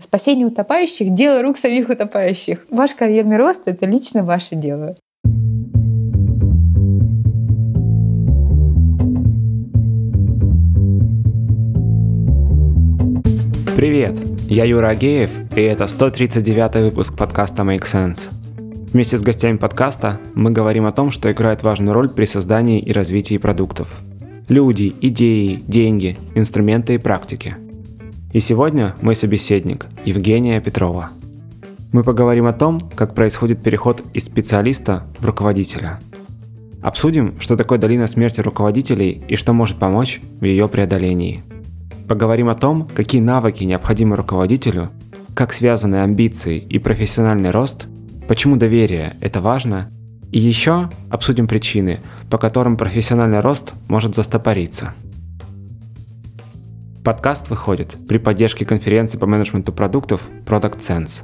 Спасение утопающих – дело рук самих утопающих. Ваш карьерный рост – это лично ваше дело. Привет, я Юра Агеев, и это 139 выпуск подкаста Make Sense. Вместе с гостями подкаста мы говорим о том, что играет важную роль при создании и развитии продуктов. Люди, идеи, деньги, инструменты и практики – и сегодня мой собеседник Евгения Петрова. Мы поговорим о том, как происходит переход из специалиста в руководителя. Обсудим, что такое долина смерти руководителей и что может помочь в ее преодолении. Поговорим о том, какие навыки необходимы руководителю, как связаны амбиции и профессиональный рост, почему доверие – это важно, и еще обсудим причины, по которым профессиональный рост может застопориться – Подкаст выходит при поддержке конференции по менеджменту продуктов Product Sense.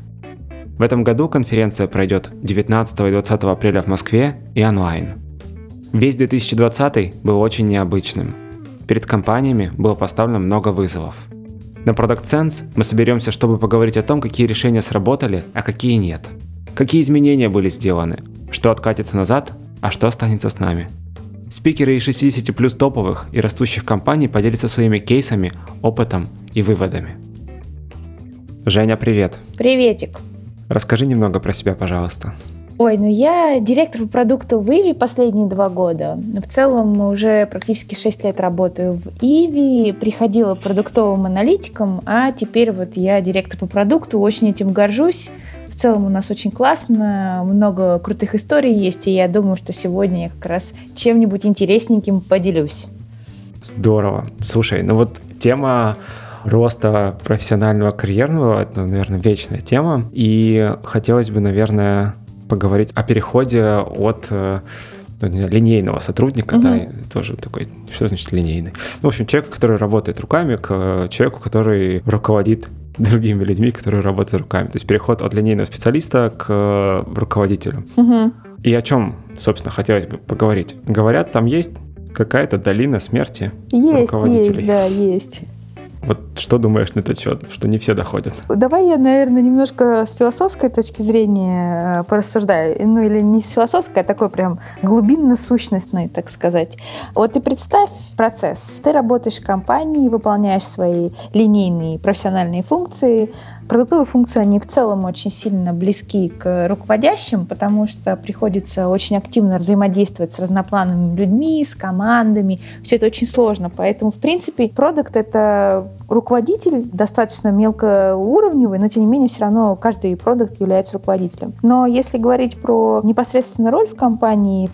В этом году конференция пройдет 19 и 20 апреля в Москве и онлайн. Весь 2020 был очень необычным. Перед компаниями было поставлено много вызовов. На Product Sense мы соберемся, чтобы поговорить о том, какие решения сработали, а какие нет. Какие изменения были сделаны, что откатится назад, а что останется с нами – Спикеры из 60 плюс топовых и растущих компаний поделятся своими кейсами, опытом и выводами. Женя, привет. Приветик. Расскажи немного про себя, пожалуйста. Ой, ну я директор по продукту в Иви последние два года. В целом уже практически 6 лет работаю в Иви, приходила продуктовым аналитиком, а теперь вот я директор по продукту, очень этим горжусь. В целом у нас очень классно, много крутых историй есть, и я думаю, что сегодня я как раз чем-нибудь интересненьким поделюсь. Здорово. Слушай, ну вот тема роста профессионального карьерного, это, наверное, вечная тема. И хотелось бы, наверное, поговорить о переходе от э, ну, не знаю, линейного сотрудника, угу. да, тоже такой, что значит линейный? Ну, в общем, человек, который работает руками, к человеку, который руководит другими людьми, которые работают руками. То есть переход от линейного специалиста к э, руководителю. Угу. И о чем, собственно, хотелось бы поговорить. Говорят, там есть какая-то долина смерти есть, руководителей. Есть, да, есть. Вот что думаешь на этот счет, что не все доходят? Давай я, наверное, немножко с философской точки зрения э, порассуждаю. Ну, или не с философской, а такой прям глубинно-сущностной, так сказать. Вот ты представь процесс. Ты работаешь в компании, выполняешь свои линейные профессиональные функции, Продуктовые функции, они в целом очень сильно близки к руководящим, потому что приходится очень активно взаимодействовать с разноплановыми людьми, с командами. Все это очень сложно. Поэтому, в принципе, продукт — это руководитель достаточно мелкоуровневый, но, тем не менее, все равно каждый продукт является руководителем. Но если говорить про непосредственную роль в компании,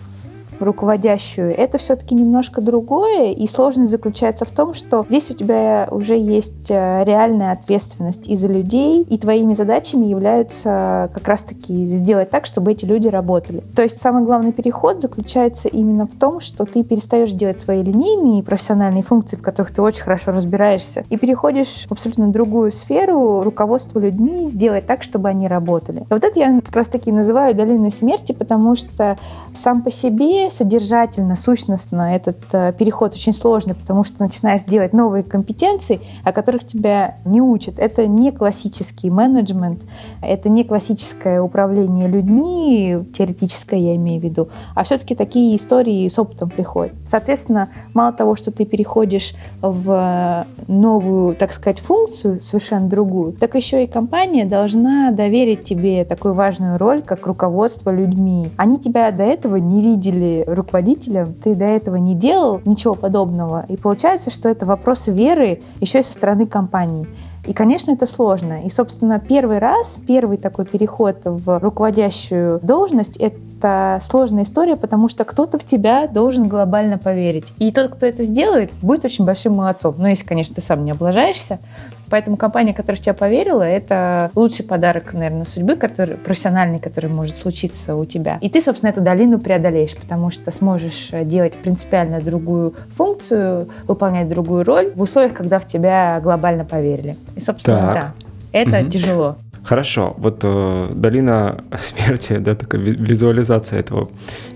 руководящую, это все-таки немножко другое, и сложность заключается в том, что здесь у тебя уже есть э, реальная ответственность и за людей, и твоими задачами являются как раз-таки сделать так, чтобы эти люди работали. То есть самый главный переход заключается именно в том, что ты перестаешь делать свои линейные профессиональные функции, в которых ты очень хорошо разбираешься, и переходишь в абсолютно другую сферу руководства людьми, сделать так, чтобы они работали. И вот это я как раз-таки называю долиной смерти, потому что сам по себе содержательно, сущностно этот э, переход очень сложный, потому что начинаешь делать новые компетенции, о которых тебя не учат. Это не классический менеджмент, это не классическое управление людьми, теоретическое я имею в виду, а все-таки такие истории с опытом приходят. Соответственно, мало того, что ты переходишь в новую, так сказать, функцию, совершенно другую, так еще и компания должна доверить тебе такую важную роль, как руководство людьми. Они тебя до этого не видели руководителем, ты до этого не делал ничего подобного. И получается, что это вопрос веры еще и со стороны компании. И, конечно, это сложно. И, собственно, первый раз, первый такой переход в руководящую должность — это сложная история, потому что кто-то в тебя должен глобально поверить. И тот, кто это сделает, будет очень большим молодцом. Ну, если, конечно, ты сам не облажаешься. Поэтому компания, которая в тебя поверила, это лучший подарок, наверное, судьбы, который, профессиональный, который может случиться у тебя. И ты, собственно, эту долину преодолеешь, потому что сможешь делать принципиально другую функцию, выполнять другую роль в условиях, когда в тебя глобально поверили. И, собственно, так. да, это угу. тяжело. Хорошо, вот э, долина смерти, да, такая визуализация этого,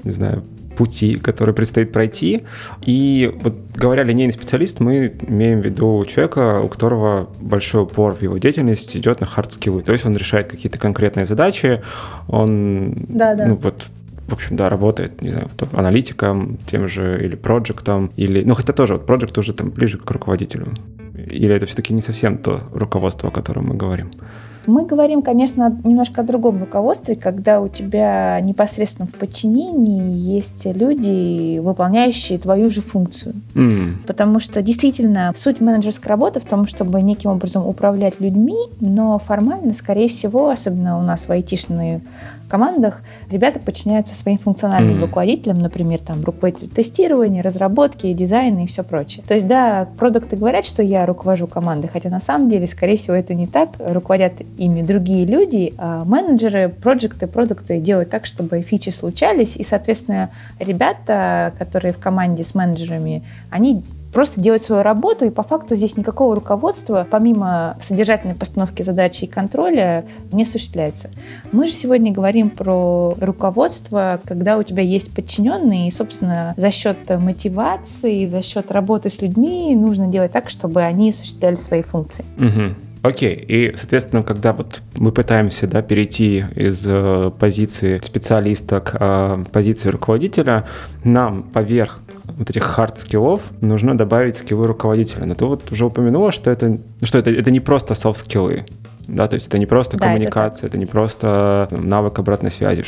не знаю, пути, который предстоит пройти. И вот говоря линейный специалист, мы имеем в виду человека, у которого большой упор в его деятельности идет на хард-скиллы. То есть он решает какие-то конкретные задачи, он да, да. ну вот в общем, да, работает, не знаю, там, аналитиком, тем же, или проектом, или, ну, хотя тоже, вот проект уже там ближе к руководителю. Или это все-таки не совсем то руководство, о котором мы говорим? Мы говорим, конечно, немножко о другом руководстве, когда у тебя непосредственно в подчинении есть люди, выполняющие твою же функцию. Mm. Потому что действительно суть менеджерской работы в том, чтобы неким образом управлять людьми, но формально, скорее всего, особенно у нас в айтишные командах ребята подчиняются своим функциональным mm. руководителям, например, там руководитель тестирования, разработки, дизайна и все прочее. То есть, да, продукты говорят, что я руковожу командой, хотя на самом деле, скорее всего, это не так. Руководят ими другие люди, а менеджеры, проекты, продукты делают так, чтобы фичи случались, и, соответственно, ребята, которые в команде с менеджерами, они просто делать свою работу, и по факту здесь никакого руководства, помимо содержательной постановки задачи и контроля, не осуществляется. Мы же сегодня говорим про руководство, когда у тебя есть подчиненные, и, собственно, за счет мотивации, за счет работы с людьми нужно делать так, чтобы они осуществляли свои функции. Угу. Окей, и, соответственно, когда вот мы пытаемся да, перейти из э, позиции специалиста к э, позиции руководителя, нам поверх вот этих хард-скиллов нужно добавить скиллы руководителя. Но ты вот уже упомянула, что это, что это, это не просто софт-скиллы. Да, то есть это не просто да, коммуникация, это, это не просто навык обратной связи.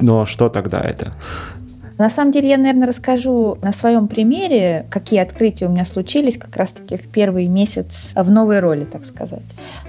Но что тогда это? На самом деле я, наверное, расскажу на своем примере, какие открытия у меня случились как раз-таки в первый месяц в новой роли, так сказать.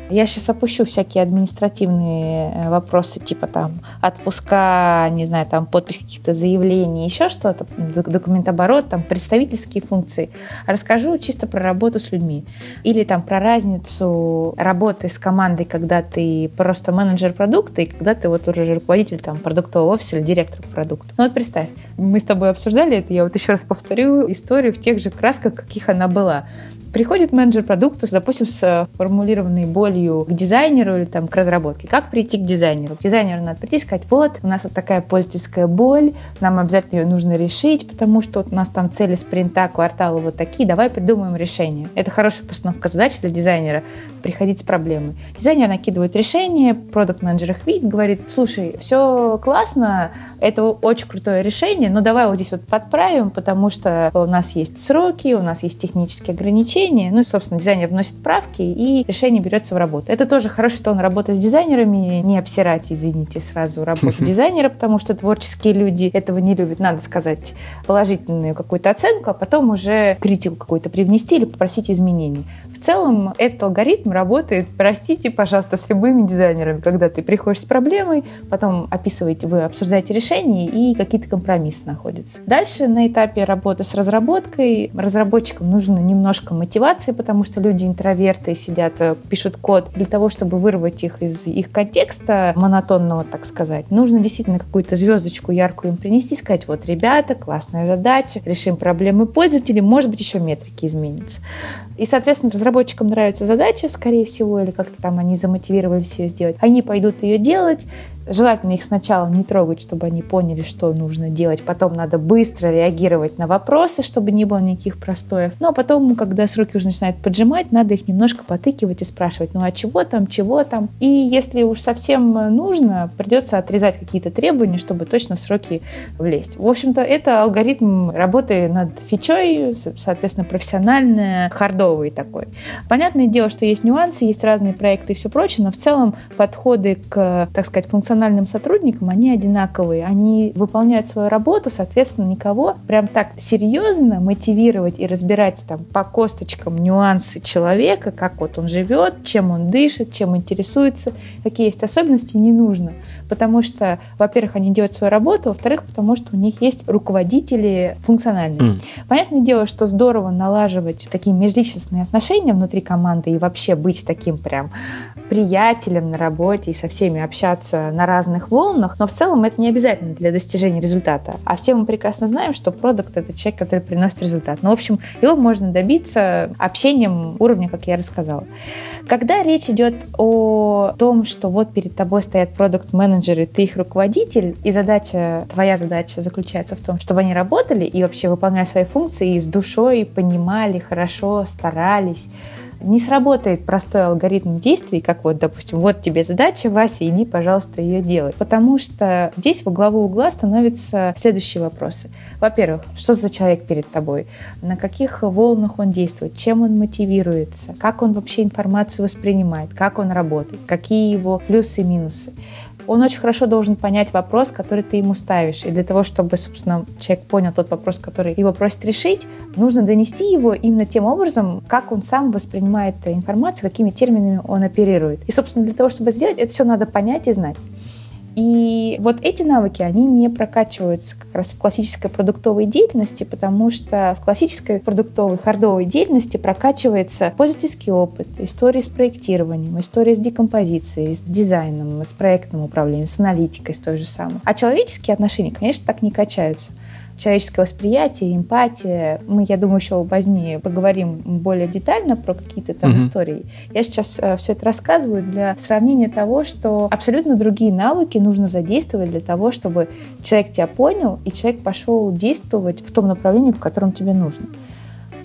Я сейчас опущу всякие административные э, вопросы, типа там отпуска, не знаю, там подпись каких-то заявлений, еще что-то, документооборот, там представительские функции. Расскажу чисто про работу с людьми. Или там про разницу работы с командой, когда ты просто менеджер продукта, и когда ты вот уже руководитель там продуктового офиса или директор продукта. Ну вот представь, мы с тобой обсуждали это, я вот еще раз повторю историю в тех же красках, каких она была. Приходит менеджер продукта, допустим, с формулированной болью к дизайнеру или там к разработке. Как прийти к дизайнеру? К дизайнеру надо прийти и сказать, вот, у нас вот такая пользовательская боль, нам обязательно ее нужно решить, потому что вот у нас там цели спринта, квартала вот такие, давай придумаем решение. Это хорошая постановка задач для дизайнера, приходить с проблемой. Дизайнер накидывает решение, продукт менеджер их видит, говорит, слушай, все классно, это очень крутое решение, но давай вот здесь вот подправим, потому что у нас есть сроки, у нас есть технические ограничения. Ну и, собственно, дизайнер вносит правки, и решение берется в работу. Это тоже хорошо, что он работает с дизайнерами, не обсирать, извините, сразу работу дизайнера, потому что творческие люди этого не любят. Надо сказать положительную какую-то оценку, а потом уже критику какую-то привнести или попросить изменений. В целом, этот алгоритм работает, простите, пожалуйста, с любыми дизайнерами, когда ты приходишь с проблемой, потом описываете, вы обсуждаете решение, и какие-то компромиссы находятся. Дальше на этапе работы с разработкой разработчикам нужно немножко мотивации, потому что люди интроверты сидят, э, пишут код для того, чтобы вырвать их из их контекста монотонного, так сказать. Нужно действительно какую-то звездочку яркую им принести, сказать, вот, ребята, классная задача, решим проблемы пользователей, может быть, еще метрики изменятся. И, соответственно, разработчикам нравится задача, скорее всего, или как-то там они замотивировались ее сделать. Они пойдут ее делать, Желательно их сначала не трогать, чтобы они поняли, что нужно делать. Потом надо быстро реагировать на вопросы, чтобы не было никаких простоев. Ну а потом, когда сроки уже начинают поджимать, надо их немножко потыкивать и спрашивать, ну а чего там, чего там. И если уж совсем нужно, придется отрезать какие-то требования, чтобы точно в сроки влезть. В общем-то, это алгоритм работы над фичой, соответственно, профессиональный, хардовый такой. Понятное дело, что есть нюансы, есть разные проекты и все прочее, но в целом подходы к, так сказать, функциональному функциональным сотрудникам, они одинаковые. Они выполняют свою работу, соответственно, никого прям так серьезно мотивировать и разбирать там по косточкам нюансы человека, как вот он живет, чем он дышит, чем интересуется, какие есть особенности, не нужно. Потому что, во-первых, они делают свою работу, во-вторых, потому что у них есть руководители функциональные. Mm. Понятное дело, что здорово налаживать такие межличностные отношения внутри команды и вообще быть таким прям приятелем на работе и со всеми общаться на разных волнах, но в целом это не обязательно для достижения результата. А все мы прекрасно знаем, что продукт — это человек, который приносит результат. Ну, в общем, его можно добиться общением уровня, как я рассказала. Когда речь идет о том, что вот перед тобой стоят продукт-менеджеры, ты их руководитель, и задача, твоя задача заключается в том, чтобы они работали и вообще выполняли свои функции и с душой понимали, хорошо старались, не сработает простой алгоритм действий, как вот, допустим, вот тебе задача, Вася, иди, пожалуйста, ее делай. Потому что здесь во главу угла становятся следующие вопросы. Во-первых, что за человек перед тобой? На каких волнах он действует? Чем он мотивируется? Как он вообще информацию воспринимает? Как он работает? Какие его плюсы и минусы? Он очень хорошо должен понять вопрос, который ты ему ставишь. И для того, чтобы, собственно, человек понял тот вопрос, который его просит решить, нужно донести его именно тем образом, как он сам воспринимает информацию, какими терминами он оперирует. И, собственно, для того, чтобы сделать, это все надо понять и знать. И вот эти навыки, они не прокачиваются как раз в классической продуктовой деятельности, потому что в классической продуктовой, хардовой деятельности прокачивается пользовательский опыт, истории с проектированием, история с декомпозицией, с дизайном, с проектным управлением, с аналитикой, с той же самой. А человеческие отношения, конечно, так не качаются человеческое восприятие, эмпатия. Мы, я думаю, еще позднее поговорим более детально про какие-то там mm-hmm. истории. Я сейчас э, все это рассказываю для сравнения того, что абсолютно другие навыки нужно задействовать для того, чтобы человек тебя понял, и человек пошел действовать в том направлении, в котором тебе нужно.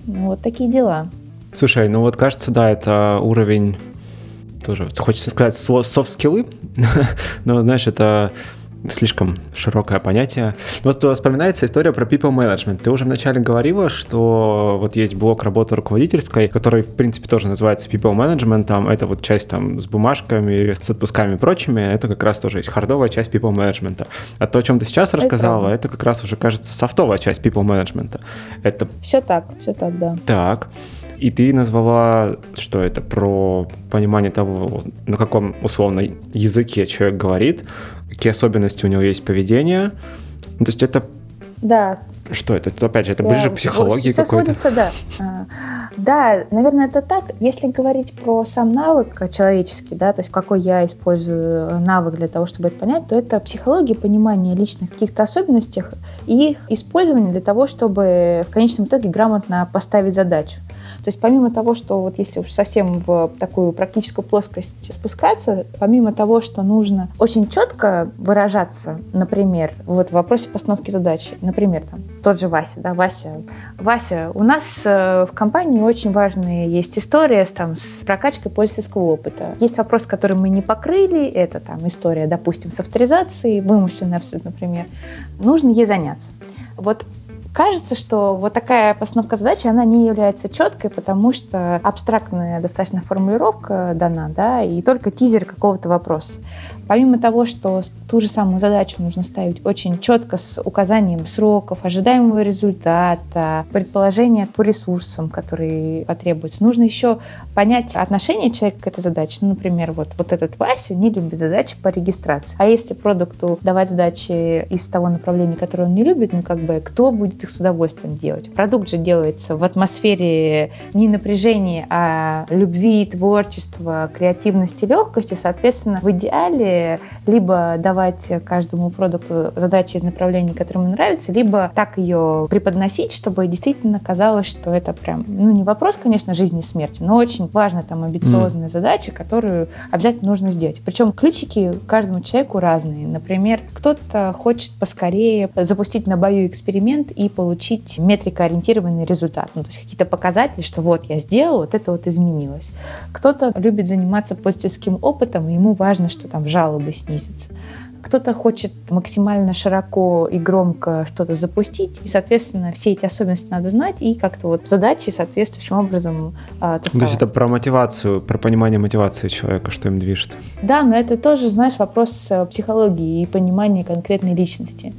Вот такие дела. Слушай, ну вот кажется, да, это уровень тоже, хочется сказать, софт-скиллы, но, знаешь, это слишком широкое понятие. Вот вспоминается история про people management. Ты уже вначале говорила, что вот есть блок работы руководительской, который, в принципе, тоже называется people management. Там это вот часть там с бумажками, с отпусками и прочими. Это как раз тоже есть хардовая часть people management. А то, о чем ты сейчас рассказала, это, это как раз уже, кажется, софтовая часть people management. Это... Все так, все так, да. Так. И ты назвала, что это про понимание того, на каком условно языке человек говорит, какие особенности у него есть поведения. Ну, то есть это... Да. Что это? это опять же, это да. ближе к психологии Все какой-то? сводится, да. А, да, наверное, это так. Если говорить про сам навык человеческий, да, то есть какой я использую навык для того, чтобы это понять, то это психология, понимание личных каких-то особенностей и их использование для того, чтобы в конечном итоге грамотно поставить задачу. То есть помимо того, что вот если уж совсем в такую практическую плоскость спускаться, помимо того, что нужно очень четко выражаться, например, вот в вопросе постановки задачи, например, там, тот же Вася, да, Вася, Вася, у нас э, в компании очень важная есть история там, с прокачкой пользовательского опыта. Есть вопрос, который мы не покрыли, это там история, допустим, с авторизацией, вымышленный абсолютно пример. Нужно ей заняться. Вот Кажется, что вот такая постановка задачи, она не является четкой, потому что абстрактная достаточно формулировка дана, да, и только тизер какого-то вопроса. Помимо того, что ту же самую задачу нужно ставить очень четко с указанием сроков, ожидаемого результата, предположения по ресурсам, которые потребуются, нужно еще понять отношение человека к этой задаче. Ну, например, вот, вот этот Вася не любит задачи по регистрации. А если продукту давать задачи из того направления, которое он не любит, ну, как бы, кто будет их с удовольствием делать? Продукт же делается в атмосфере не напряжения, а любви, творчества, креативности, легкости. Соответственно, в идеале либо давать каждому продукту задачи из направлений, которые ему нравятся, либо так ее преподносить, чтобы действительно казалось, что это прям, ну, не вопрос, конечно, жизни и смерти, но очень важная там амбициозная mm. задача, которую обязательно нужно сделать. Причем ключики каждому человеку разные. Например, кто-то хочет поскорее запустить на бою эксперимент и получить метрикоориентированный результат. Ну, то есть какие-то показатели, что вот я сделал, вот это вот изменилось. Кто-то любит заниматься пользовательским опытом, и ему важно, что там жал жалобы снизится. Кто-то хочет максимально широко и громко что-то запустить, и, соответственно, все эти особенности надо знать и как-то вот задачи соответствующим образом э, То есть это про мотивацию, про понимание мотивации человека, что им движет. Да, но это тоже, знаешь, вопрос э, психологии и понимания конкретной личности.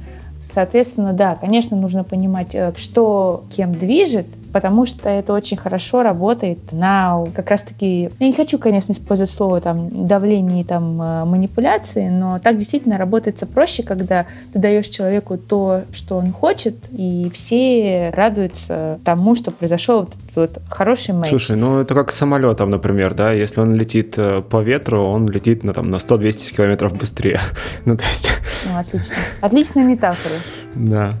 Соответственно, да, конечно, нужно понимать, э, что кем движет, потому что это очень хорошо работает на как раз-таки... Я не хочу, конечно, использовать слово там давление и там э, манипуляции, но так действительно работается проще, когда ты даешь человеку то, что он хочет, и все радуются тому, что произошел вот этот вот хороший матч. Слушай, ну это как самолетом, например, да, если он летит э, по ветру, он летит на, там, на 100-200 километров быстрее. ну, то есть... Ну, отлично. Отличная метафора. Да.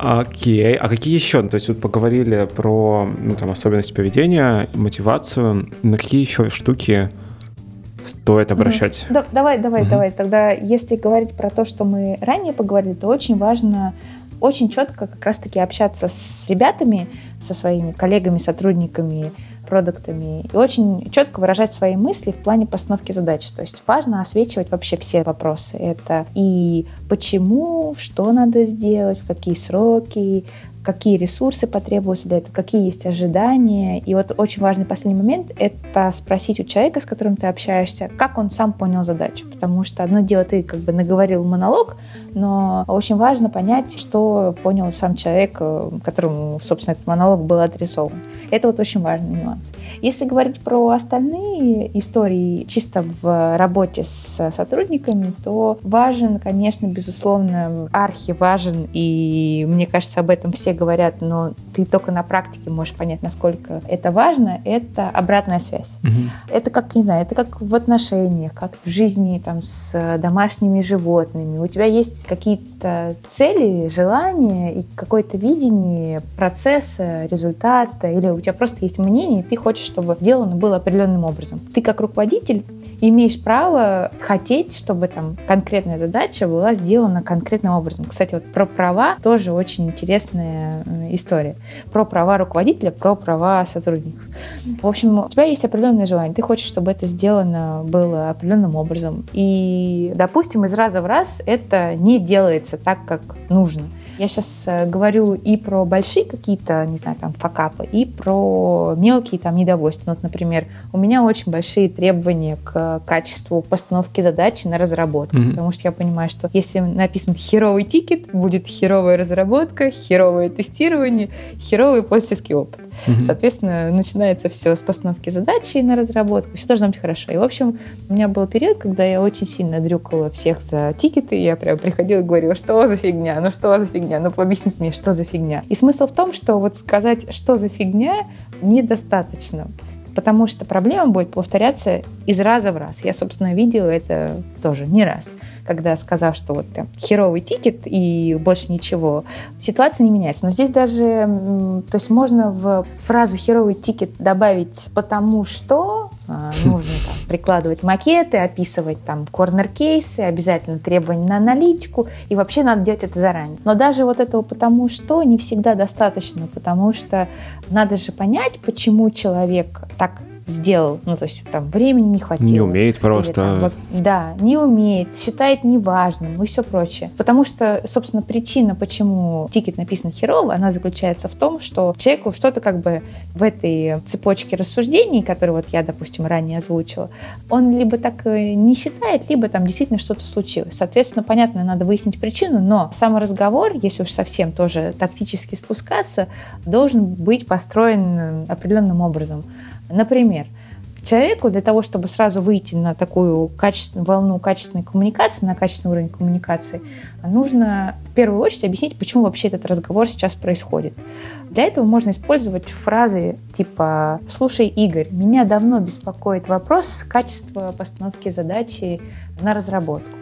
Окей, а какие еще? То есть вот поговорили про ну, там, особенности поведения, мотивацию. На какие еще штуки стоит обращать? Угу. Да, давай, давай, угу. давай. Тогда, если говорить про то, что мы ранее поговорили, то очень важно очень четко как раз-таки общаться с ребятами, со своими коллегами, сотрудниками, продуктами и очень четко выражать свои мысли в плане постановки задач. То есть важно освечивать вообще все вопросы. Это и почему, что надо сделать, в какие сроки, какие ресурсы потребуются для этого, какие есть ожидания. И вот очень важный последний момент — это спросить у человека, с которым ты общаешься, как он сам понял задачу. Потому что одно дело, ты как бы наговорил монолог, но очень важно понять, что понял сам человек, э, которому, собственно, этот монолог был адресован. Это вот очень важный нюанс. Если говорить про остальные истории чисто в работе с сотрудниками, то важен, конечно, безусловно, архи важен, и мне кажется, об этом все говорят, но ты только на практике можешь понять, насколько это важно, это обратная связь. Угу. Это как, не знаю, это как в отношениях, как в жизни там, с домашними животными. У тебя есть какие-то цели, желания и какое-то видение процесса, результата, или у тебя просто есть мнение, и ты хочешь, чтобы сделано было определенным образом. Ты как руководитель имеешь право хотеть, чтобы там конкретная задача была сделана конкретным образом. Кстати, вот про права тоже очень интересная э, история. Про права руководителя, про права сотрудников. В общем, у тебя есть определенное желание. Ты хочешь, чтобы это сделано было определенным образом. И, допустим, из раза в раз это не делается так, как нужно. Я сейчас э, говорю и про большие какие-то, не знаю, там, факапы, и про мелкие там недовольства. Ну, вот, например, у меня очень большие требования к качеству постановки задачи на разработку, mm-hmm. потому что я понимаю, что если написан херовый тикет, будет херовая разработка, херовое тестирование, херовый пользовательский опыт. Mm-hmm. Соответственно, начинается все с постановки задачи на разработку, все должно быть хорошо. И, в общем, у меня был период, когда я очень сильно дрюкала всех за тикеты, я прям приходила и говорила, что за фигня, ну что за фигня, фигня, ну объясните мне, что за фигня. И смысл в том, что вот сказать, что за фигня, недостаточно. Потому что проблема будет повторяться из раза в раз. Я, собственно, видела это тоже не раз когда сказав, что вот там херовый тикет и больше ничего, ситуация не меняется. Но здесь даже, то есть можно в фразу херовый тикет добавить потому что а, нужно там, прикладывать макеты, описывать там corner case ы, обязательно требования на аналитику, и вообще надо делать это заранее. Но даже вот этого потому что не всегда достаточно, потому что надо же понять, почему человек так сделал, ну, то есть там времени не хватило. Не умеет просто. Или, там, да, не умеет, считает неважным и все прочее. Потому что, собственно, причина, почему тикет написан херово, она заключается в том, что человеку что-то как бы в этой цепочке рассуждений, которые вот я, допустим, ранее озвучила, он либо так не считает, либо там действительно что-то случилось. Соответственно, понятно, надо выяснить причину, но сам разговор, если уж совсем тоже тактически спускаться, должен быть построен определенным образом. Например, человеку для того, чтобы сразу выйти на такую качественную волну качественной коммуникации, на качественный уровень коммуникации, нужно в первую очередь объяснить, почему вообще этот разговор сейчас происходит. Для этого можно использовать фразы типа «Слушай, Игорь, меня давно беспокоит вопрос качества постановки задачи на разработку».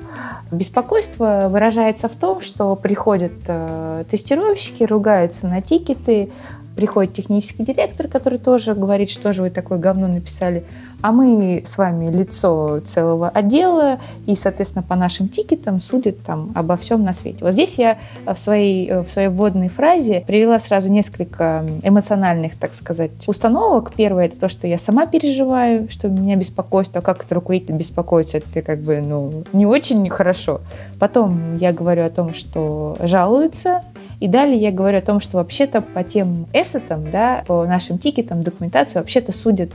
Беспокойство выражается в том, что приходят э, тестировщики, ругаются на тикеты, приходит технический директор, который тоже говорит, что же вы такое говно написали, а мы с вами лицо целого отдела, и, соответственно, по нашим тикетам судят там обо всем на свете. Вот здесь я в своей, в своей вводной фразе привела сразу несколько эмоциональных, так сказать, установок. Первое — это то, что я сама переживаю, что меня беспокоит, а как это руководитель беспокоится, это как бы, ну, не очень хорошо. Потом я говорю о том, что жалуются, и далее я говорю о том, что вообще-то по тем эссетам, да, по нашим тикетам, документации вообще-то судят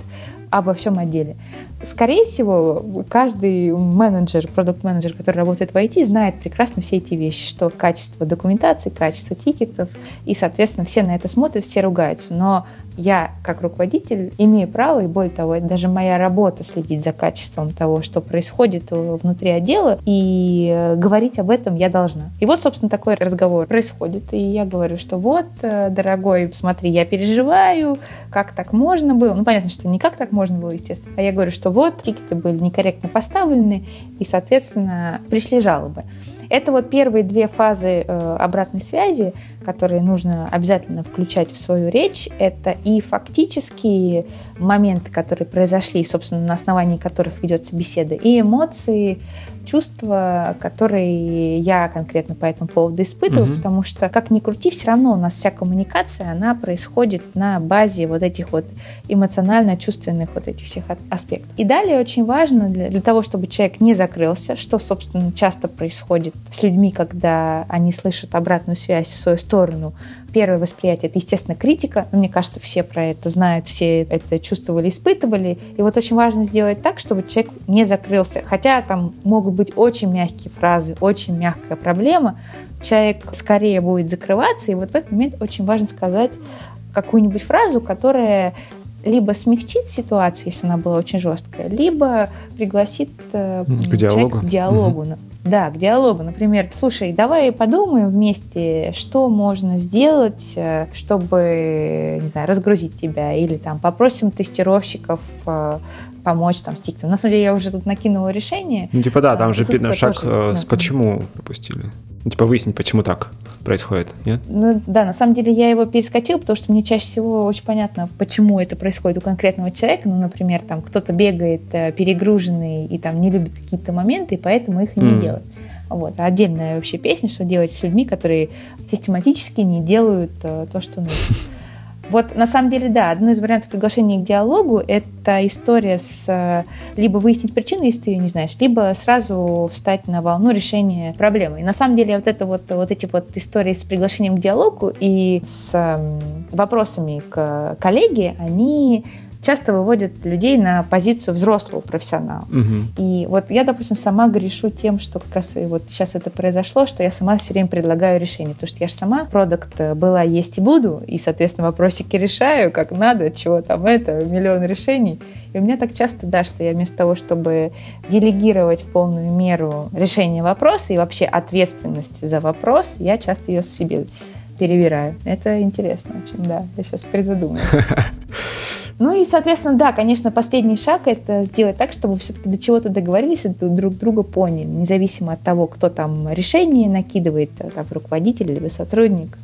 обо всем отделе. Скорее всего, каждый менеджер, продукт-менеджер, который работает в IT, знает прекрасно все эти вещи, что качество документации, качество тикетов, и, соответственно, все на это смотрят, все ругаются. Но я, как руководитель, имею право, и более того, даже моя работа следить за качеством того, что происходит внутри отдела, и э, говорить об этом я должна. И вот, собственно, такой разговор происходит, и я говорю, что вот, э, дорогой, смотри, я переживаю, как так можно было. Ну, понятно, что не как так можно было, естественно. А я говорю, что вот, тикеты были некорректно поставлены, и, соответственно, пришли жалобы. Это вот первые две фазы э, обратной связи, которые нужно обязательно включать в свою речь. Это и фактические моменты, которые произошли, собственно, на основании которых ведется беседа, и эмоции, чувства, которые я конкретно по этому поводу испытываю, угу. потому что, как ни крути, все равно у нас вся коммуникация, она происходит на базе вот этих вот эмоционально-чувственных вот этих всех аспектов. И далее очень важно для, для того, чтобы человек не закрылся, что, собственно, часто происходит с людьми, когда они слышат обратную связь в свою сторону, первое восприятие — это, естественно, критика. Мне кажется, все про это знают, все это чувствовали, испытывали. И вот очень важно сделать так, чтобы человек не закрылся. Хотя там могут быть очень мягкие фразы, очень мягкая проблема. Человек скорее будет закрываться. И вот в этот момент очень важно сказать какую-нибудь фразу, которая либо смягчит ситуацию, если она была очень жесткая, либо пригласит э, к диалогу. к диалогу. Угу. Да, к диалогу. Например, слушай, давай подумаем вместе, что можно сделать, э, чтобы, не знаю, разгрузить тебя. Или там попросим тестировщиков э, помочь там с тиктом. На самом деле я уже тут накинула решение. Ну, типа да, там а, же шаг тоже, с почему допустили. Ну, типа выяснить, почему так происходит, нет? Ну, да, на самом деле я его перескочила, потому что мне чаще всего очень понятно, почему это происходит у конкретного человека. Ну, например, там кто-то бегает э, перегруженный и там не любит какие-то моменты, и поэтому их и не mm. делает. Вот. Отдельная вообще песня, что делать с людьми, которые систематически не делают э, то, что нужно. Вот на самом деле, да, одно из вариантов приглашения к диалогу – это история с э, либо выяснить причину, если ты ее не знаешь, либо сразу встать на волну решения проблемы. И на самом деле вот, это вот, вот эти вот истории с приглашением к диалогу и с вопросами к коллеге, они часто выводят людей на позицию взрослого профессионала. Угу. И вот я, допустим, сама грешу тем, что как раз и вот сейчас это произошло, что я сама все время предлагаю решение, потому что я же сама продукт э, была, есть и буду, и, соответственно, вопросики решаю, как надо, чего там это, миллион решений. И у меня так часто, да, что я вместо того, чтобы делегировать в полную меру решение вопроса и вообще ответственность за вопрос, я часто ее себе перевираю. Это интересно очень, да. Я сейчас призадумаюсь. Ну и, соответственно, да, конечно, последний шаг — это сделать так, чтобы все-таки до чего-то договорились и друг друга поняли, независимо от того, кто там решение накидывает, э, там, руководитель либо сотрудник.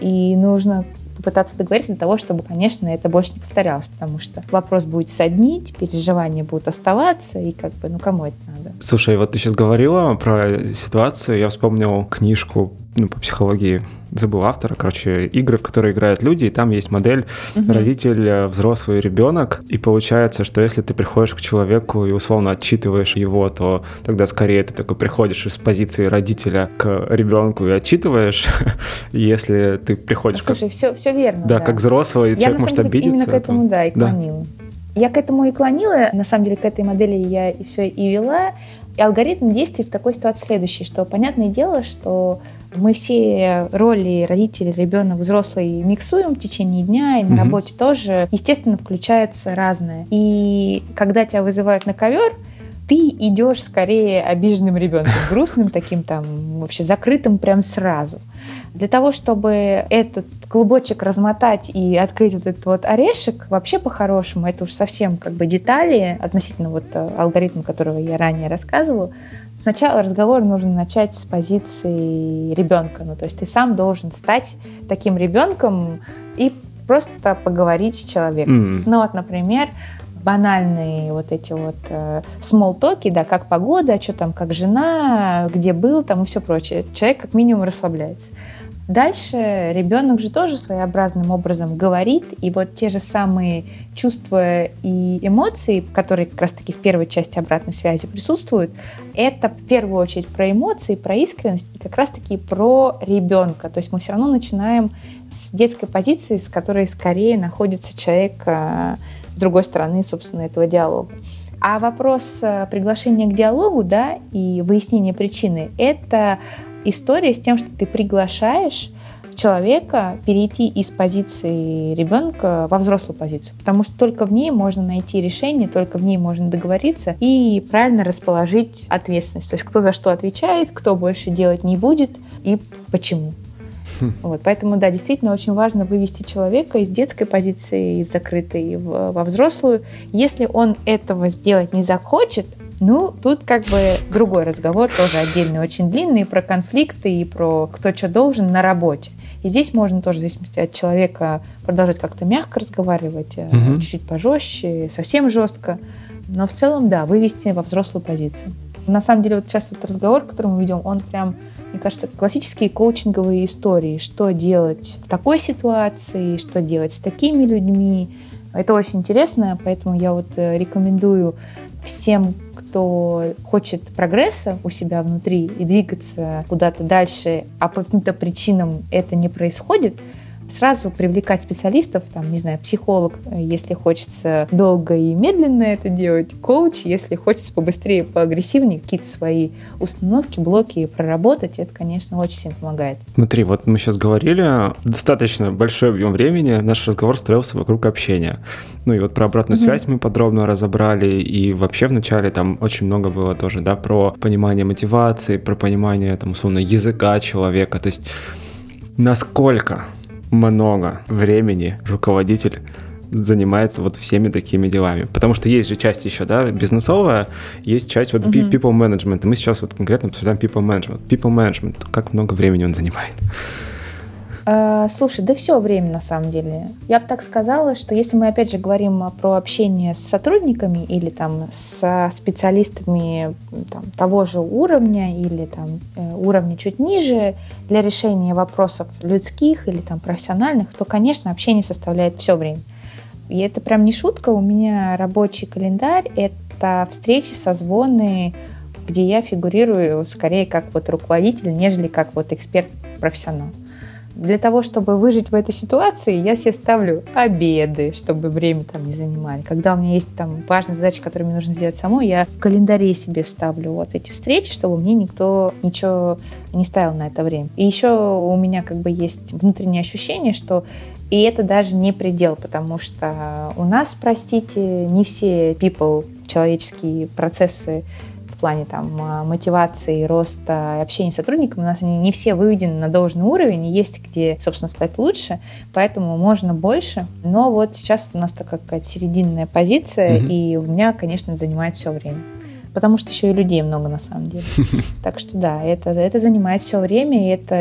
И нужно попытаться договориться для того, чтобы, конечно, это больше не повторялось, потому что вопрос будет соднить, переживания будут оставаться, и как бы, ну, кому это надо? Слушай, вот ты сейчас говорила про ситуацию, я вспомнил книжку ну, по психологии, забыл автора, короче, игры, в которые играют люди, и там есть модель угу. родитель, э, взрослый ребенок, и получается, что если ты приходишь к человеку и условно отчитываешь его, то тогда скорее ты такой приходишь из позиции родителя к ребенку и отчитываешь, если ты приходишь Слушай, как... все, все верно. Да, да, как взрослый, я, человек может обидеться. именно к этому, то... да, и клонила. Да. Я к этому и клонила, на самом деле к этой модели я и все и вела, и алгоритм действий в такой ситуации следующий, что понятное дело, что мы все роли родители, ребенок, взрослый миксуем в течение дня, и на mm-hmm. работе тоже, естественно, включается разное. И когда тебя вызывают на ковер, ты идешь скорее обиженным ребенком, грустным таким там, вообще закрытым прям сразу. Для того, чтобы этот клубочек размотать и открыть вот этот вот орешек, вообще по-хорошему, это уж совсем как бы детали относительно вот э, алгоритма, которого я ранее рассказывала, Сначала разговор нужно начать с позиции ребенка. Ну, то есть ты сам должен стать таким ребенком и просто поговорить с человеком. Mm-hmm. Ну вот, например, банальные вот эти вот э, small talk, да, как погода, а что там, как жена, где был, там и все прочее. Человек как минимум расслабляется. Дальше ребенок же тоже своеобразным образом говорит, и вот те же самые чувства и эмоции, которые как раз-таки в первой части обратной связи присутствуют, это в первую очередь про эмоции, про искренность и как раз-таки про ребенка. То есть мы все равно начинаем с детской позиции, с которой скорее находится человек э, с другой стороны, собственно, этого диалога. А вопрос э, приглашения к диалогу, да, и выяснения причины, это история с тем, что ты приглашаешь человека перейти из позиции ребенка во взрослую позицию, потому что только в ней можно найти решение, только в ней можно договориться и правильно расположить ответственность. То есть кто за что отвечает, кто больше делать не будет и почему. Хм. Вот, поэтому, да, действительно очень важно вывести человека из детской позиции, из закрытой в, во взрослую. Если он этого сделать не захочет, Ну, тут как бы другой разговор, тоже отдельный, очень длинный, про конфликты и про кто что должен на работе. И здесь можно тоже, в зависимости от человека, продолжать как-то мягко разговаривать, угу. чуть-чуть пожестче, совсем жестко. Но в целом, да, вывести во взрослую позицию. На самом деле, вот сейчас этот разговор, который мы ведем, он прям, мне кажется, классические коучинговые истории. Что делать в такой ситуации, что делать с такими людьми. Это очень интересно, поэтому я вот э, рекомендую всем, кто хочет прогресса у себя внутри и двигаться куда-то дальше, а по каким-то причинам это не происходит, сразу привлекать специалистов, там, не знаю, психолог, если хочется долго и медленно это делать, коуч, если хочется побыстрее, поагрессивнее какие-то свои установки, блоки проработать, это, конечно, очень сильно помогает. Смотри, вот мы сейчас говорили, достаточно большой объем времени наш разговор строился вокруг общения. Ну и вот про обратную mm-hmm. связь мы подробно разобрали, и вообще вначале там очень много было тоже, да, про понимание мотивации, про понимание, там, условно, языка человека, то есть насколько много времени руководитель занимается вот всеми такими делами. Потому что есть же часть еще, да, бизнесовая, есть часть вот uh-huh. people management. Мы сейчас вот конкретно обсуждаем people management. People management, как много времени он занимает? А, слушай, да все время на самом деле. Я бы так сказала, что если мы опять же говорим про общение с сотрудниками или там с специалистами там, того же уровня или там э, уровня чуть ниже для решения вопросов людских или там профессиональных, то, конечно, общение составляет все время. И это прям не шутка. У меня рабочий календарь — это встречи, созвоны, где я фигурирую скорее как вот руководитель, нежели как вот эксперт-профессионал. Для того, чтобы выжить в этой ситуации, я себе ставлю обеды, чтобы время там не занимали. Когда у меня есть там важные задачи, которые мне нужно сделать самой, я в календаре себе ставлю вот эти встречи, чтобы мне никто ничего не ставил на это время. И еще у меня как бы есть внутреннее ощущение, что и это даже не предел, потому что у нас, простите, не все people, человеческие процессы плане там а, мотивации, роста и общения с сотрудниками, у нас они не все выведены на должный уровень, и есть где, собственно, стать лучше, поэтому можно больше. Но вот сейчас у нас такая какая-то серединная позиция, mm-hmm. и у меня, конечно, занимает все время потому что еще и людей много на самом деле. Так что да, это, это занимает все время, и это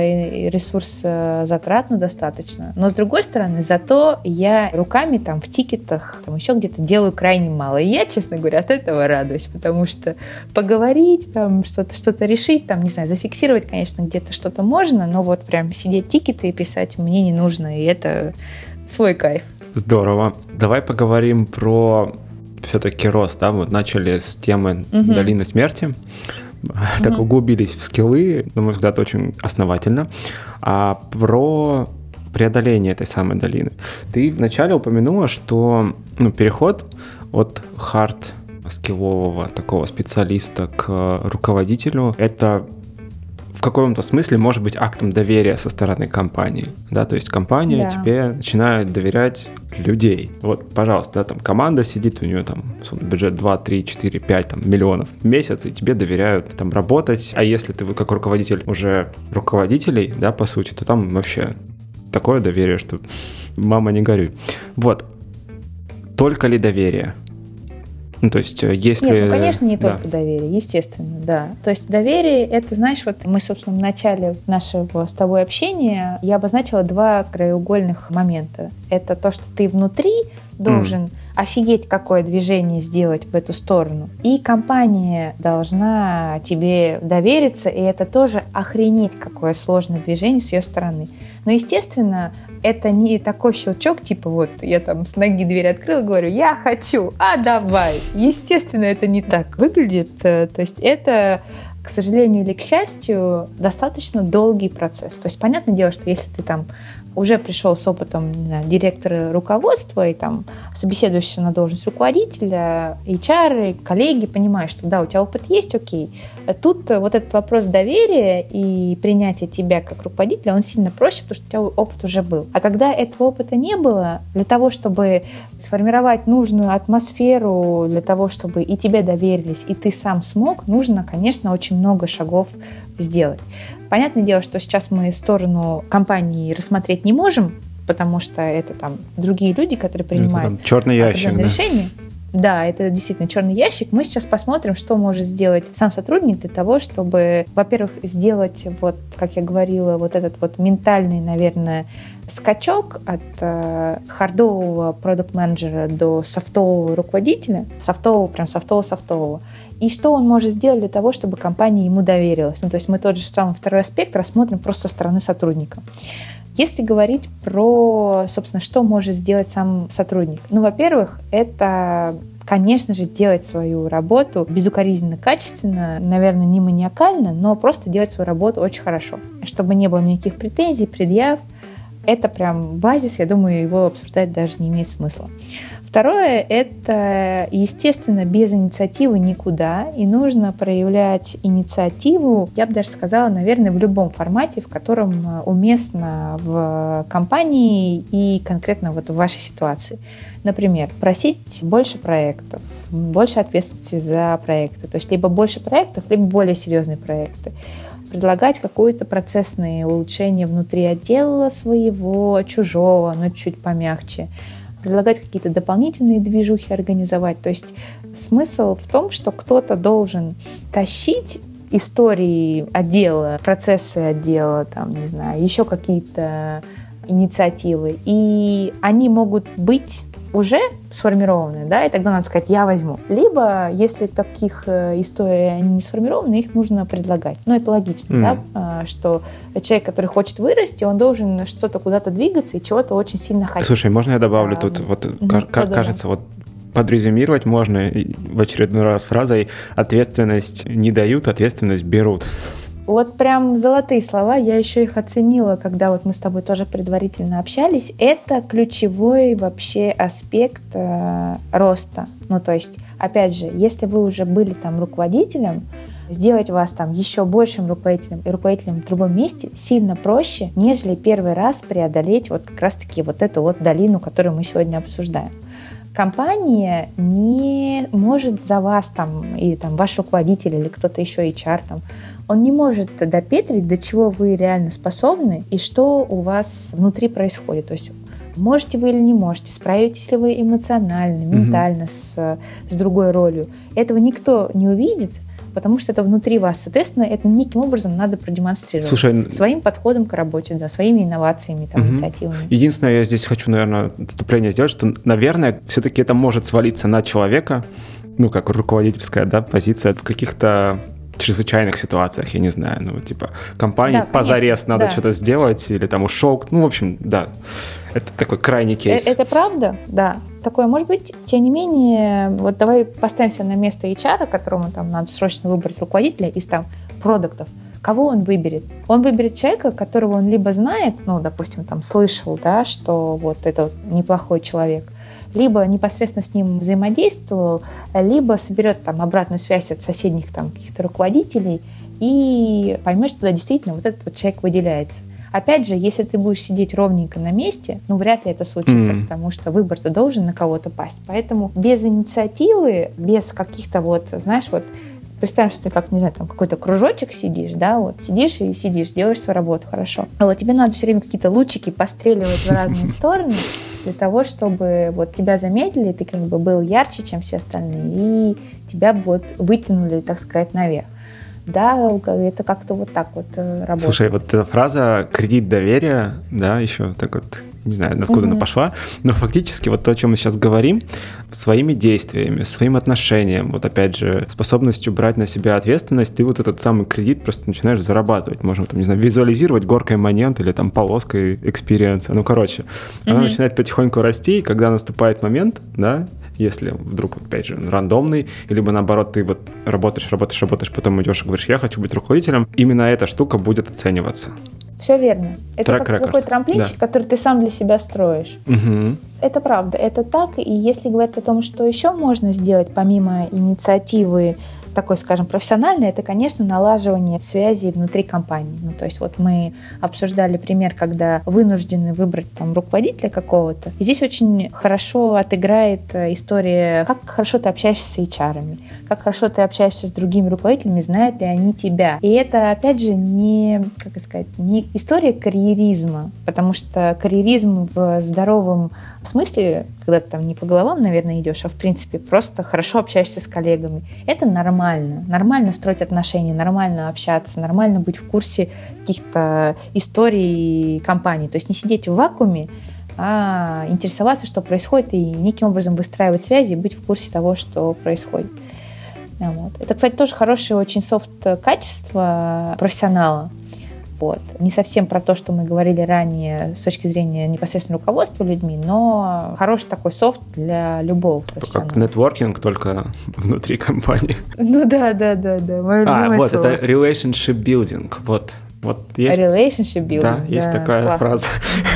ресурс э, затратно достаточно. Но с другой стороны, зато я руками там в тикетах, там еще где-то делаю крайне мало. И я, честно говоря, от этого радуюсь, потому что поговорить, там что-то что решить, там, не знаю, зафиксировать, конечно, где-то что-то можно, но вот прям сидеть тикеты и писать мне не нужно, и это свой кайф. Здорово. Давай поговорим про все-таки рост, да, вот начали с темы угу. долины смерти, угу. так углубились в скиллы, на мой взгляд, очень основательно, а про преодоление этой самой долины. Ты вначале упомянула, что ну, переход от хард скиллового такого специалиста к руководителю, это в каком-то смысле может быть актом доверия со стороны компании. Да, то есть компания да. тебе начинает доверять людей. Вот, пожалуйста, да, там команда сидит, у нее там бюджет 2, 3, 4, 5 там, миллионов в месяц, и тебе доверяют там работать. А если ты как руководитель уже руководителей, да, по сути, то там вообще такое доверие, что мама не горюй. Вот. Только ли доверие? Ну, то есть, э, если... Нет, ну, конечно, не только да. доверие, естественно, да. То есть доверие, это, знаешь, вот мы, собственно, в начале нашего с тобой общения я обозначила два краеугольных момента. Это то, что ты внутри должен mm. офигеть, какое движение сделать в эту сторону. И компания должна тебе довериться, и это тоже охренеть, какое сложное движение с ее стороны. Но, естественно, это не такой щелчок, типа вот я там с ноги дверь открыла, говорю, я хочу, а давай. Естественно, это не так выглядит. Э, то есть это к сожалению или к счастью, достаточно долгий процесс. То есть, понятное дело, что если ты там уже пришел с опытом не знаю, директора руководства и там собеседуешься на должность руководителя, HR, и коллеги понимают, что да, у тебя опыт есть, окей. Тут вот этот вопрос доверия и принятия тебя как руководителя, он сильно проще, потому что у тебя опыт уже был. А когда этого опыта не было, для того, чтобы сформировать нужную атмосферу, для того, чтобы и тебе доверились, и ты сам смог, нужно, конечно, очень много шагов сделать. Понятное дело, что сейчас мы сторону компании рассмотреть не можем, потому что это там другие люди, которые принимают это, там, черный ящик, да. решения. Да, это действительно черный ящик. Мы сейчас посмотрим, что может сделать сам сотрудник для того, чтобы, во-первых, сделать, вот, как я говорила, вот этот вот ментальный, наверное, скачок от э, хардового продукт-менеджера до софтового руководителя, софтового, прям софтового-софтового, и что он может сделать для того, чтобы компания ему доверилась. Ну, то есть мы тот же самый второй аспект рассмотрим просто со стороны сотрудника. Если говорить про, собственно, что может сделать сам сотрудник. Ну, во-первых, это конечно же, делать свою работу безукоризненно, качественно, наверное, не маниакально, но просто делать свою работу очень хорошо, чтобы не было никаких претензий, предъяв. Это прям базис, я думаю, его обсуждать даже не имеет смысла. Второе – это, естественно, без инициативы никуда, и нужно проявлять инициативу, я бы даже сказала, наверное, в любом формате, в котором э, уместно в компании и конкретно вот в вашей ситуации. Например, просить больше проектов, больше ответственности за проекты, то есть либо больше проектов, либо более серьезные проекты предлагать какое-то процессное улучшение внутри отдела своего, чужого, но чуть помягче предлагать какие-то дополнительные движухи организовать. То есть смысл в том, что кто-то должен тащить истории отдела, процессы отдела, там, не знаю, еще какие-то инициативы. И они могут быть уже сформированы, да, и тогда надо сказать, я возьму. Либо, если таких э, историй не сформированы, их нужно предлагать. Ну, это логично, mm. да, а, что человек, который хочет вырасти, он должен что-то куда-то двигаться и чего-то очень сильно хотеть. Слушай, можно я добавлю а, тут, вот, mm-hmm, кажется, вот подрезюмировать можно в очередной раз фразой «ответственность не дают, ответственность берут». Вот прям золотые слова, я еще их оценила, когда вот мы с тобой тоже предварительно общались. Это ключевой вообще аспект э, роста. Ну, то есть, опять же, если вы уже были там руководителем, сделать вас там еще большим руководителем и руководителем в другом месте сильно проще, нежели первый раз преодолеть вот как раз-таки вот эту вот долину, которую мы сегодня обсуждаем компания не может за вас там, или там ваш руководитель, или кто-то еще, HR там, он не может допетрить, до чего вы реально способны и что у вас внутри происходит. То есть можете вы или не можете, справитесь ли вы эмоционально, ментально угу. с, с другой ролью. Этого никто не увидит, потому что это внутри вас. Соответственно, это неким образом надо продемонстрировать. Слушай, своим подходом к работе, да, своими инновациями, там, угу. инициативами. Единственное, я здесь хочу, наверное, отступление сделать, что, наверное, все-таки это может свалиться на человека, ну, как руководительская да, позиция в каких-то чрезвычайных ситуациях, я не знаю, ну, типа, компании да, позарез надо да. что-то сделать, или там ушел, ну, в общем, да, это такой крайний э, кейс. Это, правда, да, такое может быть. Тем не менее, вот давай поставимся на место HR, которому там надо срочно выбрать руководителя из там продуктов. Кого он выберет? Он выберет человека, которого он либо знает, ну, допустим, там слышал, да, что вот это неплохой человек, либо непосредственно с ним взаимодействовал, либо соберет там обратную связь от соседних там каких-то руководителей и поймет, что да, действительно вот этот вот человек выделяется. Опять же, если ты будешь сидеть ровненько на месте, ну, вряд ли это случится, mm-hmm. потому что выбор-то должен на кого-то пасть. Поэтому без инициативы, без каких-то вот, знаешь, вот представим, что ты как, не знаю, там какой-то кружочек сидишь, да, вот сидишь и сидишь, делаешь свою работу хорошо. А вот тебе надо все время какие-то лучики постреливать в разные стороны для того, чтобы вот тебя заметили, ты как бы был ярче, чем все остальные, и тебя вот вытянули, так сказать, наверх. Да, это как-то вот так вот э, работает. Слушай, вот эта фраза «кредит доверия», да, еще так вот не знаю, откуда mm-hmm. она пошла, но фактически вот то, о чем мы сейчас говорим, своими действиями, своим отношением, вот опять же, способностью брать на себя ответственность, ты вот этот самый кредит просто начинаешь зарабатывать. Можно там, не знаю, визуализировать горкой монет или там полоской experience а. Ну, короче, mm-hmm. она начинает потихоньку расти, и когда наступает момент, да, если вдруг, опять же, рандомный, либо наоборот, ты вот работаешь, работаешь, работаешь, потом идешь и говоришь, я хочу быть руководителем, именно эта штука будет оцениваться. Все верно. Это как такой трамплинчик, да. который ты сам для себя строишь. Угу. Это правда, это так. И если говорить о том, что еще можно сделать помимо инициативы такой, скажем, профессиональный, это, конечно, налаживание связей внутри компании. Ну, то есть вот мы обсуждали пример, когда вынуждены выбрать там руководителя какого-то. И здесь очень хорошо отыграет э, история, как хорошо ты общаешься с HR, как хорошо ты общаешься с другими руководителями, знают ли они тебя. И это, опять же, не, как сказать, не история карьеризма, потому что карьеризм в здоровом смысле, когда ты там не по головам, наверное, идешь, а в принципе просто хорошо общаешься с коллегами. Это нормально. Нормально строить отношения, нормально общаться, нормально быть в курсе каких-то историй компании. То есть не сидеть в вакууме, а интересоваться, что происходит, и неким образом выстраивать связи и быть в курсе того, что происходит. Вот. Это, кстати, тоже хорошее очень софт качество профессионала. Вот. Не совсем про то, что мы говорили ранее с точки зрения непосредственно руководства людьми, но хороший такой софт для любого типа профессионала. Как нетворкинг, только внутри компании. Ну да, да, да, да. Мое а, вот, слово. это relationship building. Вот, вот есть... Relationship building. Да, есть да, такая классно. фраза.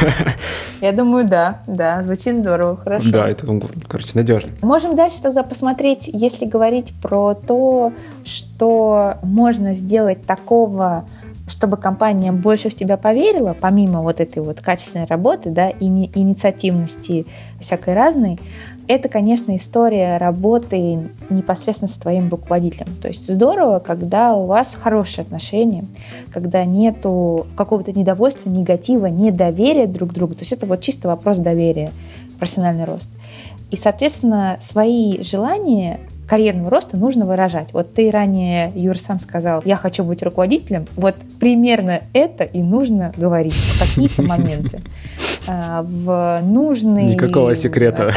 Я думаю, да, да, звучит здорово, хорошо. Да, это, короче, надежно. Можем дальше тогда посмотреть, если говорить про то, что можно сделать такого чтобы компания больше в тебя поверила, помимо вот этой вот качественной работы, да, и инициативности всякой разной, это, конечно, история работы непосредственно с твоим руководителем. То есть здорово, когда у вас хорошие отношения, когда нету какого-то недовольства, негатива, недоверия друг к другу. То есть это вот чисто вопрос доверия, профессиональный рост. И, соответственно, свои желания карьерного роста нужно выражать. Вот ты ранее, Юр, сам сказал, я хочу быть руководителем. Вот примерно это и нужно говорить в какие-то моменты. А, в нужный... Никакого секрета.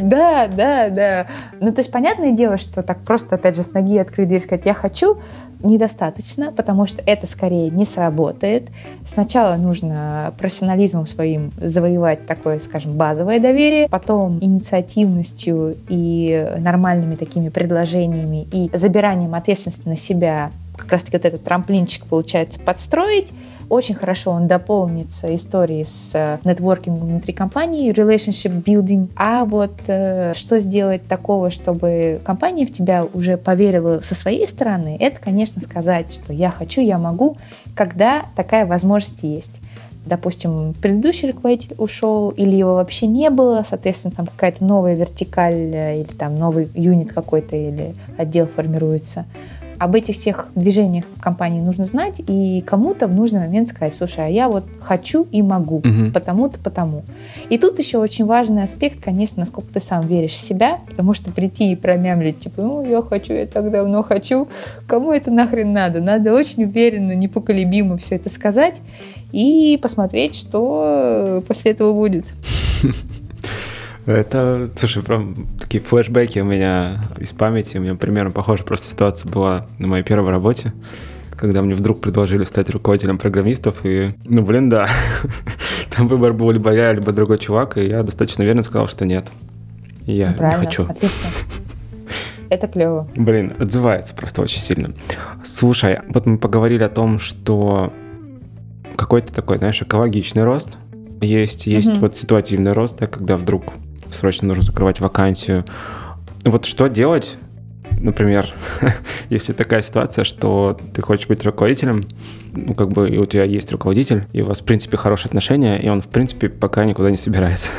Да, да, да. Ну, то есть, понятное дело, что так просто, опять же, с ноги открыть дверь сказать «я хочу», недостаточно, потому что это скорее не сработает. Сначала нужно профессионализмом своим завоевать такое, скажем, базовое доверие, потом инициативностью и нормальными такими предложениями и забиранием ответственности на себя как раз-таки вот этот трамплинчик получается подстроить, очень хорошо он дополнится историей с э, нетворкингом внутри компании, relationship building. А вот э, что сделать такого, чтобы компания в тебя уже поверила со своей стороны, это, конечно, сказать, что я хочу, я могу, когда такая возможность есть допустим, предыдущий руководитель ушел, или его вообще не было, соответственно, там какая-то новая вертикаль, э, или там новый юнит какой-то, или отдел формируется об этих всех движениях в компании нужно знать и кому-то в нужный момент сказать, слушай, а я вот хочу и могу, угу. потому-то, потому. И тут еще очень важный аспект, конечно, насколько ты сам веришь в себя, потому что прийти и промямлить, типа, ну, я хочу, я так давно хочу, кому это нахрен надо? Надо очень уверенно, непоколебимо все это сказать и посмотреть, что после этого будет. Это, слушай, прям такие флешбеки у меня из памяти. У меня примерно похожая просто ситуация была на моей первой работе, когда мне вдруг предложили стать руководителем программистов. И, ну, блин, да, там выбор был либо я, либо другой чувак, и я достаточно верно сказал, что нет. Я Правильно, не хочу. отлично. Это клево. Блин, отзывается просто очень сильно. Слушай, вот мы поговорили о том, что какой-то такой, знаешь, экологичный рост есть, есть mm вот ситуативный рост, да, когда вдруг срочно нужно закрывать вакансию. Вот что делать, например, если такая ситуация, что ты хочешь быть руководителем, ну, как бы и у тебя есть руководитель, и у вас, в принципе, хорошие отношения, и он, в принципе, пока никуда не собирается.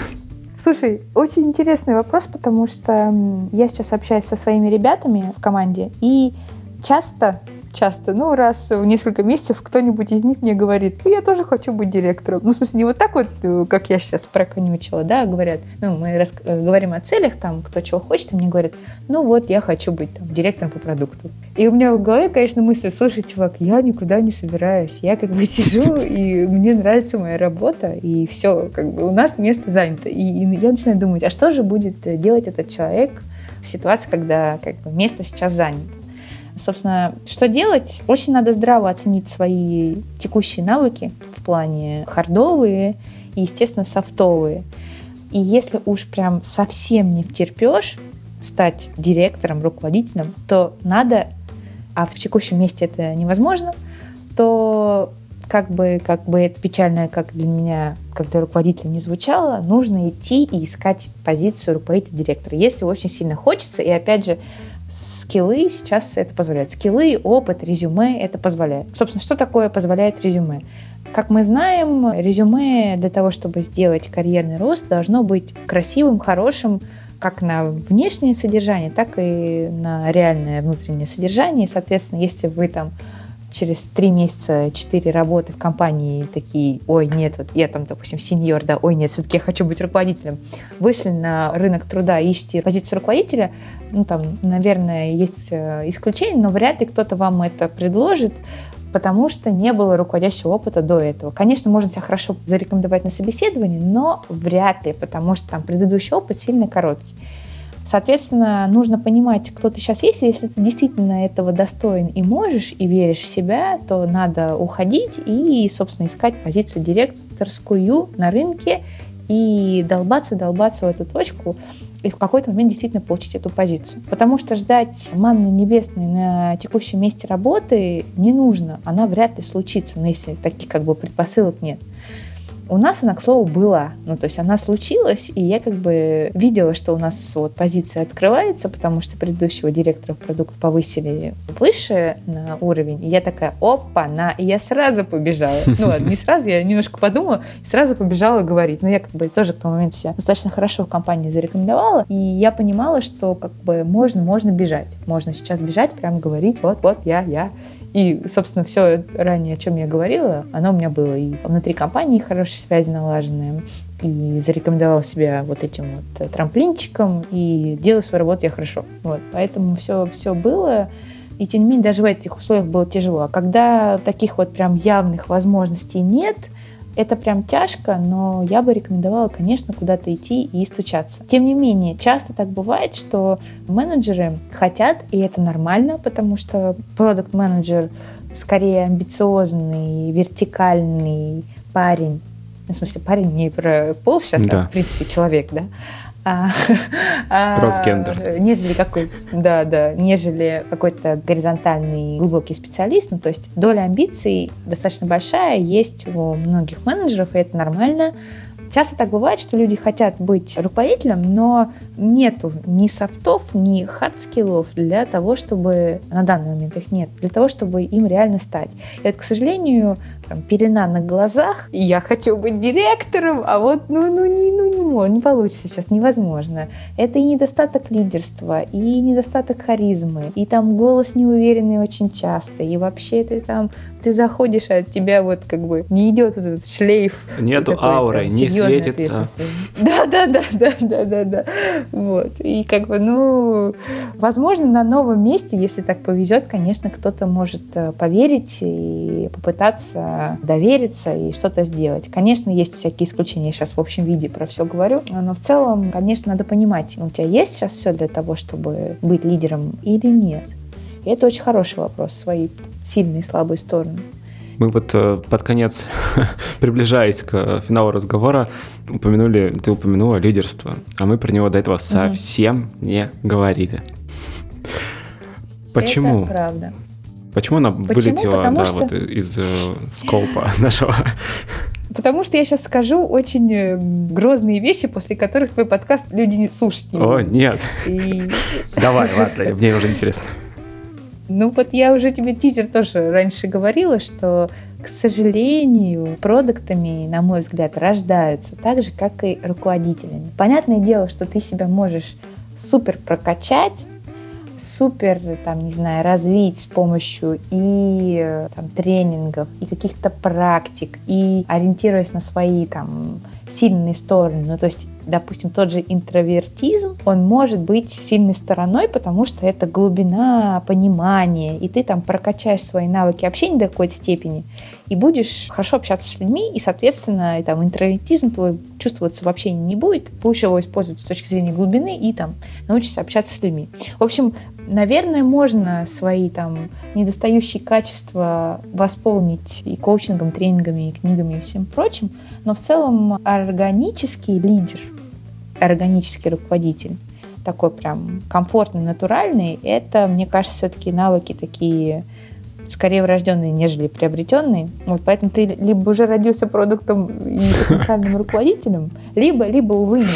Слушай, очень интересный вопрос, потому что я сейчас общаюсь со своими ребятами в команде, и часто часто, ну, раз в несколько месяцев кто-нибудь из них мне говорит, я тоже хочу быть директором. Ну, в смысле, не вот так вот, э, как я сейчас проконючила, да, говорят, ну, мы рас... Э, говорим о целях, там, кто чего хочет, и мне говорят, ну, вот, я хочу быть там директором по продукту. И у меня в голове, конечно, мысль, слушай, чувак, я никуда не собираюсь, я как бы сижу, и мне нравится моя работа, и все, как бы у нас место занято. И, и я начинаю думать, а что же будет делать этот человек в ситуации, когда как бы место сейчас занято? Собственно, что делать? Очень надо здраво оценить свои текущие навыки в плане хардовые и, естественно, софтовые. И если уж прям совсем не втерпешь стать директором, руководителем, то надо, а в текущем месте это невозможно, то как бы, как бы это печально, как для меня, как для руководителя не звучало, нужно идти и искать позицию руководителя директора, если очень сильно хочется. И опять же, скиллы сейчас это позволяет. Скиллы, опыт, резюме это позволяет. Собственно, что такое позволяет резюме? Как мы знаем, резюме для того, чтобы сделать карьерный рост, должно быть красивым, хорошим, как на внешнее содержание, так и на реальное внутреннее содержание. И, соответственно, если вы там через три месяца, четыре работы в компании такие, ой, нет, вот я там, допустим, сеньор, да, ой, нет, все-таки я хочу быть руководителем, вышли на рынок труда, ищете позицию руководителя, ну, там, наверное, есть э, исключения, но вряд ли кто-то вам это предложит, потому что не было руководящего опыта до этого. Конечно, можно себя хорошо зарекомендовать на собеседовании, но вряд ли, потому что там предыдущий опыт сильно короткий. Соответственно, нужно понимать, кто ты сейчас есть. Если ты действительно этого достоин и можешь, и веришь в себя, то надо уходить и, собственно, искать позицию директорскую на рынке и долбаться, долбаться в эту точку и в какой-то момент действительно получить эту позицию. Потому что ждать манны небесной на текущем месте работы не нужно. Она вряд ли случится, но если таких как бы предпосылок нет. У нас она, к слову, была. Ну, то есть она случилась, и я как бы видела, что у нас вот позиция открывается, потому что предыдущего директора продукт повысили выше на уровень. И я такая, опа, на, и я сразу побежала. Ну, ладно, не сразу, я немножко подумала, и сразу побежала говорить. Но я как бы тоже к тому моменту себя достаточно хорошо в компании зарекомендовала, и я понимала, что как бы можно, можно бежать. Можно сейчас бежать, прям говорить, вот, вот, я, я. И, собственно, все ранее, о чем я говорила, оно у меня было и внутри компании хорошие связи налаженные, и зарекомендовал себя вот этим вот трамплинчиком, и делаю свою работу я хорошо. Вот, поэтому все, все было. И тем не менее, даже в этих условиях было тяжело. А когда таких вот прям явных возможностей нет – это прям тяжко, но я бы рекомендовала, конечно, куда-то идти и стучаться. Тем не менее, часто так бывает, что менеджеры хотят, и это нормально, потому что продукт-менеджер скорее амбициозный, вертикальный парень, ну, в смысле, парень не про пол сейчас, да. а в принципе человек, да, а, а, нежели какой, да, да, нежели какой-то горизонтальный глубокий специалист. Ну, то есть доля амбиций достаточно большая есть у многих менеджеров, и это нормально. Часто так бывает, что люди хотят быть руководителем, но нету ни софтов, ни хардскиллов для того, чтобы на данный момент их нет, для того, чтобы им реально стать. И вот, к сожалению, там, пелена на глазах, я хочу быть директором, а вот ну, ну, не, ну, не, не получится сейчас, невозможно. Это и недостаток лидерства, и недостаток харизмы, и там голос неуверенный очень часто, и вообще ты там, ты заходишь, а от тебя вот как бы не идет вот этот шлейф. Нету такой, ауры, не светится. Да, да, да, да, да, да, да. Вот. И как бы, ну, возможно, на новом месте, если так повезет, конечно, кто-то может э, поверить и попытаться довериться и что-то сделать. Конечно, есть всякие исключения, я сейчас в общем виде про все говорю, но в целом, конечно, надо понимать, у тебя есть сейчас все для того, чтобы быть лидером или нет. И это очень хороший вопрос, свои сильные и слабые стороны. Мы вот э, под конец, приближаясь к финалу разговора, упомянули, ты упомянула лидерство, а мы про него до этого совсем угу. не говорили. Почему? Это правда. Почему она Почему? вылетела да, что... вот из э, скопа нашего? Потому что я сейчас скажу очень э, грозные вещи, после которых твой подкаст люди не слушать не будут. О, нет. И... Давай, ладно, мне уже интересно. Ну вот я уже тебе тизер тоже раньше говорила, что, к сожалению, продуктами, на мой взгляд, рождаются так же, как и руководителями. Понятное дело, что ты себя можешь супер прокачать, супер, там, не знаю, развить с помощью и там, тренингов, и каких-то практик, и ориентируясь на свои там сильные стороны. Ну, то есть, допустим, тот же интровертизм, он может быть сильной стороной, потому что это глубина понимания, и ты там прокачаешь свои навыки общения до какой-то степени, и будешь хорошо общаться с людьми, и, соответственно, и, там, интровертизм твой чувствоваться в общении не будет, будешь его использовать с точки зрения глубины и там научишься общаться с людьми. В общем, Наверное, можно свои там недостающие качества восполнить и коучингом, тренингами, и книгами и всем прочим, но в целом органический лидер, органический руководитель, такой прям комфортный, натуральный, это, мне кажется, все-таки навыки такие скорее врожденные, нежели приобретенные. Вот поэтому ты либо уже родился продуктом и потенциальным руководителем, либо, либо, увы, нет.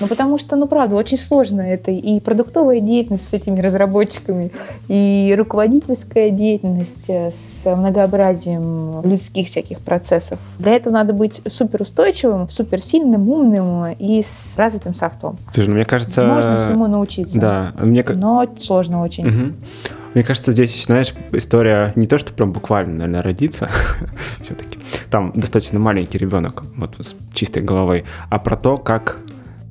Ну, потому что, ну, правда, очень сложно это и продуктовая деятельность с этими разработчиками, и руководительская деятельность э, с многообразием людских всяких процессов. Для этого надо быть суперустойчивым, суперсильным, умным и с развитым софтом. Слушай, ну, мне кажется... Можно всему научиться. Да. Мне... Но сложно очень. Угу. Мне кажется, здесь, знаешь, история не то, что прям буквально, наверное, родиться, все-таки. Там достаточно маленький ребенок, вот с чистой головой, а про то, как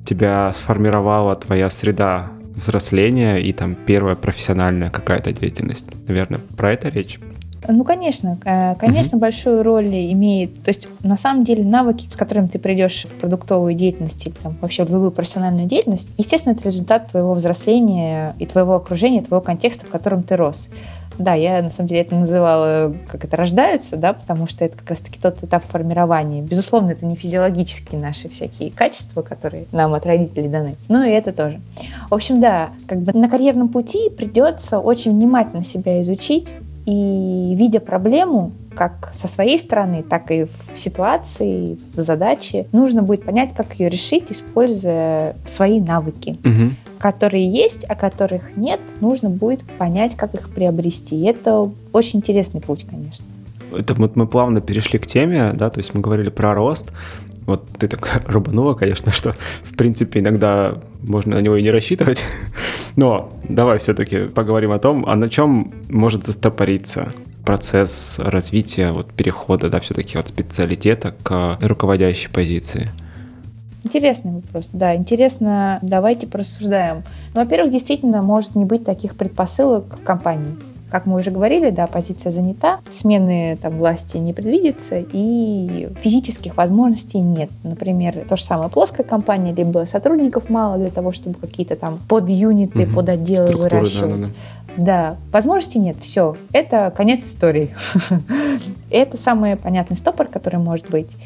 тебя сформировала твоя среда взросления и там первая профессиональная какая-то деятельность. Наверное, про это речь? Ну, конечно, конечно, угу. большую роль имеет. То есть, на самом деле, навыки, с которыми ты придешь в продуктовую деятельность или там, вообще в любую профессиональную деятельность, естественно, это результат твоего взросления и твоего окружения, твоего контекста, в котором ты рос. Да, я на самом деле это называла, как это рождаются, да, потому что это как раз-таки тот этап формирования. Безусловно, это не физиологические наши всякие качества, которые нам от родителей даны, но и это тоже. В общем, да, как бы на карьерном пути придется очень внимательно себя изучить, и видя проблему, как со своей стороны, так и в ситуации, в задаче, нужно будет понять, как ее решить, используя свои навыки, угу. которые есть, а которых нет. Нужно будет понять, как их приобрести. И это очень интересный путь, конечно. Это вот мы плавно перешли к теме, да, то есть мы говорили про рост. Вот ты так рубанула, конечно, что в принципе иногда можно на него и не рассчитывать. Но давай все-таки поговорим о том, а на чем может застопориться процесс развития, вот перехода, да, все-таки от специалитета к руководящей позиции. Интересный вопрос, да, интересно, давайте порассуждаем. Ну, во-первых, действительно может не быть таких предпосылок в компании. Как мы уже говорили, да, позиция занята, смены там, власти не предвидится, и физических возможностей нет. Например, то же самое плоская компания, либо сотрудников мало для того, чтобы какие-то там подюниты, угу. подотделы Структуры, выращивать. Да, да, да. Да, возможностей нет, все, это конец истории. это самый понятный стопор, который может быть.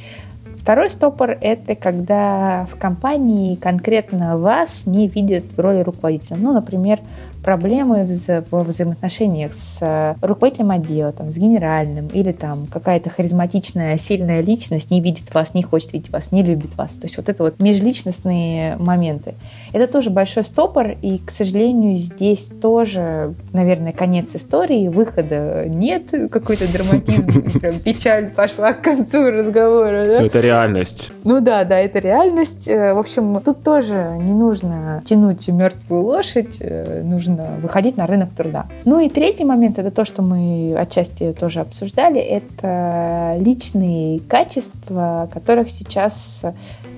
Второй стопор – это когда в компании конкретно вас не видят в роли руководителя. Ну, например, проблемы во взаимоотношениях с э, руководителем отдела, там, с генеральным, или там какая-то харизматичная, сильная личность не видит вас, не хочет видеть вас, не любит вас. То есть вот это вот межличностные моменты. Это тоже большой стопор, и, к сожалению, здесь тоже, наверное, конец истории, выхода нет, какой-то драматизм, печаль пошла к концу разговора. Да? Это реальность. Ну да, да, это реальность. Э, в общем, тут тоже не нужно тянуть мертвую лошадь, э, нужно нужно выходить на рынок труда. Ну и третий момент, это то, что мы отчасти тоже обсуждали, это личные качества, которых сейчас э,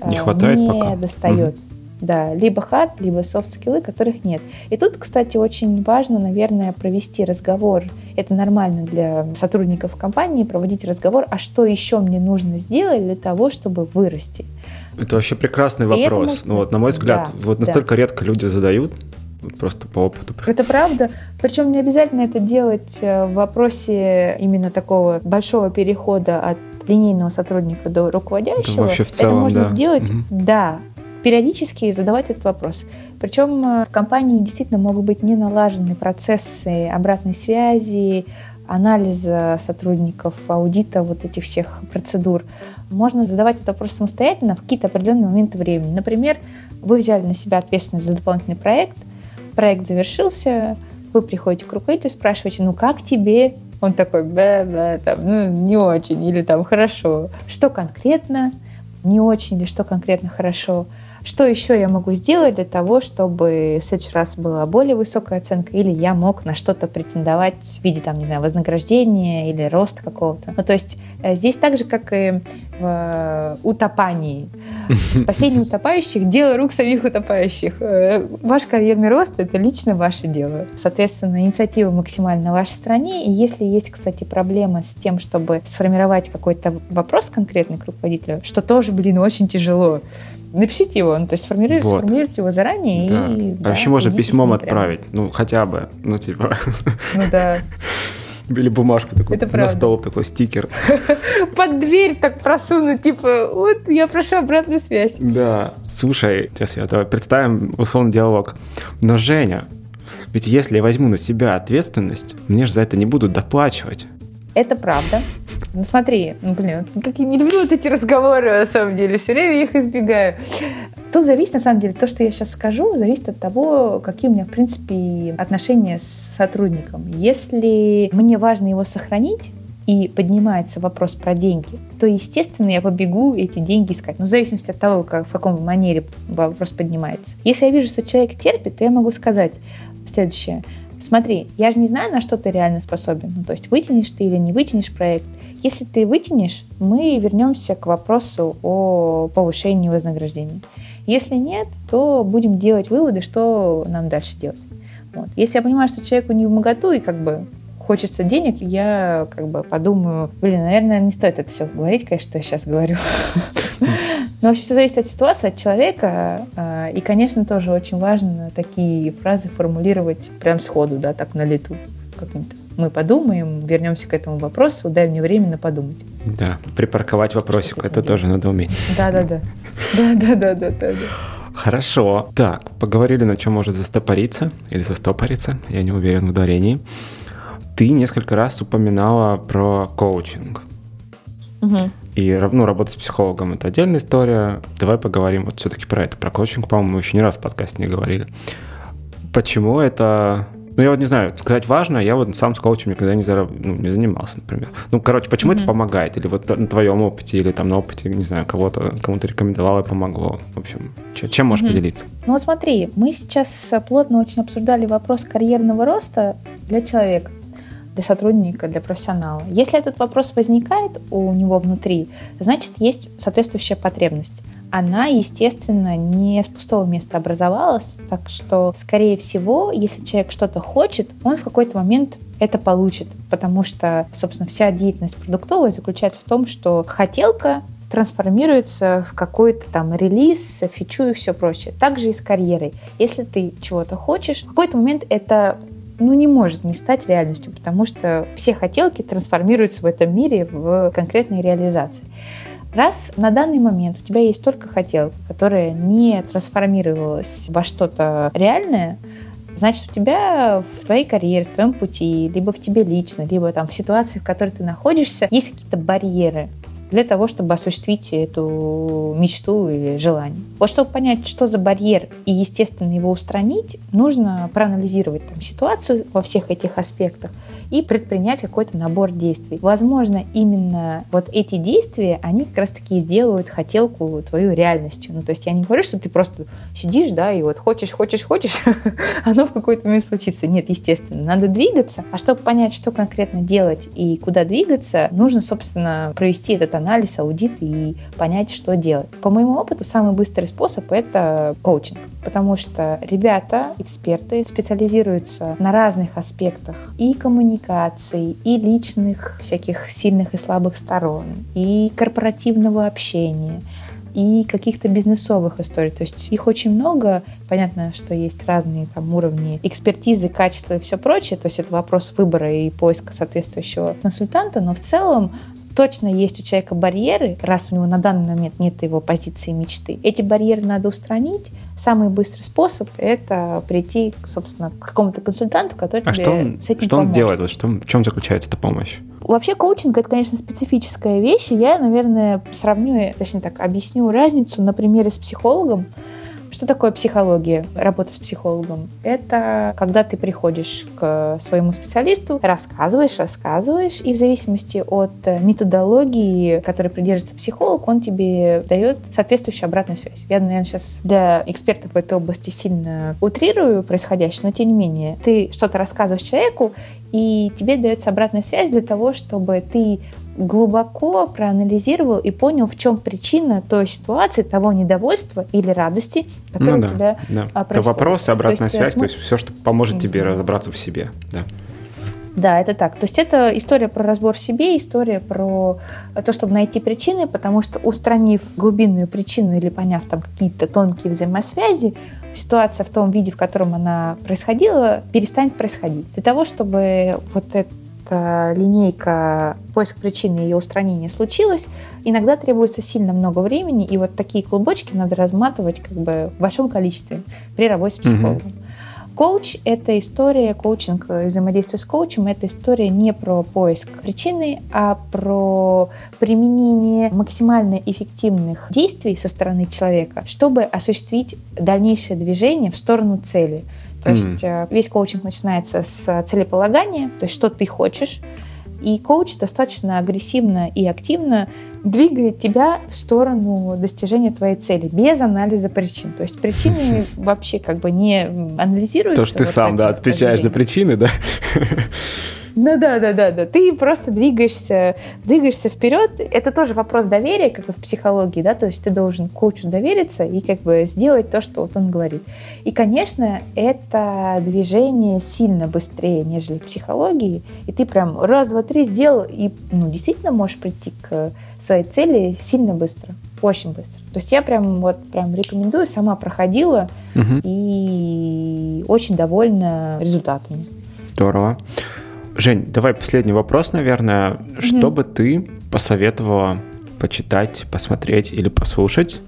не, хватает не пока. достает. Угу. Да, либо хард, либо софт-скиллы, которых нет. И тут, кстати, очень важно, наверное, провести разговор. Это нормально для сотрудников компании, проводить разговор, а что еще мне нужно сделать для того, чтобы вырасти. Это вообще прекрасный вопрос. Может... Ну, вот, на мой взгляд, да, вот настолько да. редко люди задают, просто по опыту. Это правда. Причем не обязательно это делать э, в вопросе именно такого большого перехода от линейного сотрудника до руководящего. Это, вообще в целом, это можно да. сделать, угу. да, периодически задавать этот вопрос. Причем э, в компании действительно могут быть не налажены процессы обратной связи, анализа сотрудников, аудита вот этих всех процедур. Можно задавать этот вопрос самостоятельно в какие-то определенные моменты времени. Например, вы взяли на себя ответственность за дополнительный проект – проект завершился, вы приходите к руководителю, спрашиваете, ну как тебе? Он такой, да, да, там, ну не очень, или там хорошо. Что конкретно не очень, или что конкретно хорошо? Что еще я могу сделать для того, чтобы в следующий раз была более высокая оценка, или я мог на что-то претендовать в виде, там, не знаю, вознаграждения или роста какого-то. Ну, то есть э, здесь так же, как и в э, утопании. Спасение утопающих – дело рук самих утопающих. Э, ваш карьерный рост – это лично ваше дело. Соответственно, инициатива максимально в вашей стране. И если есть, кстати, проблема с тем, чтобы сформировать какой-то вопрос конкретный к руководителю, что тоже, блин, очень тяжело, напишите его, ну, то есть сформулируйте, вот. сформулируйте его заранее. Да. И, а да, вообще можно письмом отправить, ну хотя бы, ну типа. Ну да. Или бумажку такую Это на правда. стол, такой стикер. Под дверь так просунуть, типа, вот я прошу обратную связь. Да. Слушай, сейчас я давай представим условный диалог. Но Женя, ведь если я возьму на себя ответственность, мне же за это не будут доплачивать. Это правда. Ну смотри, ну блин, как я не люблю вот эти разговоры, на самом деле, все время их избегаю. Тут зависит, на самом деле, то, что я сейчас скажу, зависит от того, какие у меня, в принципе, отношения с сотрудником. Если мне важно его сохранить, и поднимается вопрос про деньги, то, естественно, я побегу эти деньги искать. Ну, в зависимости от того, как, в каком манере вопрос поднимается. Если я вижу, что человек терпит, то я могу сказать следующее. Смотри, я же не знаю, на что ты реально способен. Ну, то есть вытянешь ты или не вытянешь проект. Если ты вытянешь, мы вернемся к вопросу о повышении вознаграждения. Если нет, то будем делать выводы, что нам дальше делать. Вот. Если я понимаю, что человеку не в моготу и как бы хочется денег, я как бы подумаю, блин, наверное, не стоит это все говорить, конечно, что я сейчас говорю. Но вообще все зависит от ситуации, от человека. А, и, конечно, тоже очень важно такие фразы формулировать прям сходу, да, так на лету. Как-нибудь мы подумаем, вернемся к этому вопросу, дай мне время подумать. Да, припарковать вопросик, это делать. тоже надо уметь. Да-да-да. Да-да-да-да-да. Хорошо. Так, поговорили, на чем может застопориться или застопориться. Я не уверен в ударении. Ты несколько раз упоминала про коучинг. Угу. И ну, работа с психологом это отдельная история. Давай поговорим вот все-таки про это. Про коучинг, по-моему, мы еще не раз в подкасте не говорили. Почему это ну, я вот не знаю, сказать важно, я вот сам с коучем никогда не, зараб... ну, не занимался, например. Ну, короче, почему mm-hmm. это помогает? Или вот на твоем опыте, или там на опыте, не знаю, кого-то, кому-то рекомендовал и помогло. В общем, чем можешь mm-hmm. поделиться? Ну, вот смотри, мы сейчас плотно очень обсуждали вопрос карьерного роста для человека для сотрудника, для профессионала. Если этот вопрос возникает у него внутри, значит, есть соответствующая потребность. Она, естественно, не с пустого места образовалась, так что, скорее всего, если человек что-то хочет, он в какой-то момент это получит, потому что, собственно, вся деятельность продуктовая заключается в том, что хотелка трансформируется в какой-то там релиз, фичу и все прочее. Также и с карьерой. Если ты чего-то хочешь, в какой-то момент это ну, не может не стать реальностью, потому что все хотелки трансформируются в этом мире в конкретные реализации. Раз на данный момент у тебя есть только хотелка, которая не трансформировалась во что-то реальное, значит, у тебя в твоей карьере, в твоем пути, либо в тебе лично, либо там в ситуации, в которой ты находишься, есть какие-то барьеры, для того, чтобы осуществить эту мечту или желание. Вот чтобы понять, что за барьер и, естественно, его устранить, нужно проанализировать там, ситуацию во всех этих аспектах и предпринять какой-то набор действий. Возможно, именно вот эти действия, они как раз-таки сделают хотелку твою реальностью. Ну, то есть я не говорю, что ты просто сидишь, да, и вот хочешь, хочешь, хочешь, оно в какой-то момент случится. Нет, естественно, надо двигаться. А чтобы понять, что конкретно делать и куда двигаться, нужно, собственно, провести этот анализ, аудит и понять, что делать. По моему опыту, самый быстрый способ — это коучинг потому что ребята, эксперты, специализируются на разных аспектах и коммуникаций, и личных всяких сильных и слабых сторон, и корпоративного общения, и каких-то бизнесовых историй. То есть их очень много. Понятно, что есть разные там уровни экспертизы, качества и все прочее. То есть это вопрос выбора и поиска соответствующего консультанта. Но в целом точно есть у человека барьеры, раз у него на данный момент нет его позиции мечты. Эти барьеры надо устранить. Самый быстрый способ — это прийти, собственно, к какому-то консультанту, который а тебе что он, с этим что поможет. он делает? Что, в чем заключается эта помощь? Вообще коучинг — это, конечно, специфическая вещь. Я, наверное, сравню, точнее так, объясню разницу на примере с психологом. Что такое психология, работа с психологом? Это когда ты приходишь к своему специалисту, рассказываешь, рассказываешь, и в зависимости от методологии, которой придерживается психолог, он тебе дает соответствующую обратную связь. Я, наверное, сейчас для экспертов в этой области сильно утрирую происходящее, но тем не менее, ты что-то рассказываешь человеку, и тебе дается обратная связь для того, чтобы ты глубоко проанализировал и понял, в чем причина той ситуации, того недовольства или радости, которое ну, да, у тебя да. происходит. Это вопрос, обратная то есть, связь, см... то есть все, что поможет тебе mm-hmm. разобраться в себе. Да. Да, это так. То есть это история про разбор в себе, история про то, чтобы найти причины, потому что устранив глубинную причину или поняв там какие-то тонкие взаимосвязи, ситуация в том виде, в котором она происходила, перестанет происходить. Для того, чтобы вот это линейка поиск причины ее устранения случилась, иногда требуется сильно много времени, и вот такие клубочки надо разматывать как бы в большом количестве при работе с психологом. Коуч — это история, коучинг, взаимодействие с коучем — это история не про поиск причины, а про применение максимально эффективных действий со стороны человека, чтобы осуществить дальнейшее движение в сторону цели. То есть э, весь коучинг начинается с целеполагания, то есть что ты хочешь, и коуч достаточно агрессивно и активно двигает тебя в сторону достижения твоей цели без анализа причин. То есть причины вообще как бы не анализируются. То, что ты сам, да, отвечаешь за причины, да? Ну да, да, да, да. Ты просто двигаешься, двигаешься вперед. Это тоже вопрос доверия, как и в психологии, да, то есть ты должен коучу довериться и как бы сделать то, что вот он говорит. И, конечно, это движение сильно быстрее, нежели в психологии. И ты прям раз, два, три сделал, и ну, действительно можешь прийти к своей цели сильно быстро, очень быстро. То есть я прям вот прям рекомендую, сама проходила угу. и очень довольна результатами. Здорово. Жень, давай последний вопрос, наверное. Mm-hmm. Что бы ты посоветовала почитать, посмотреть или послушать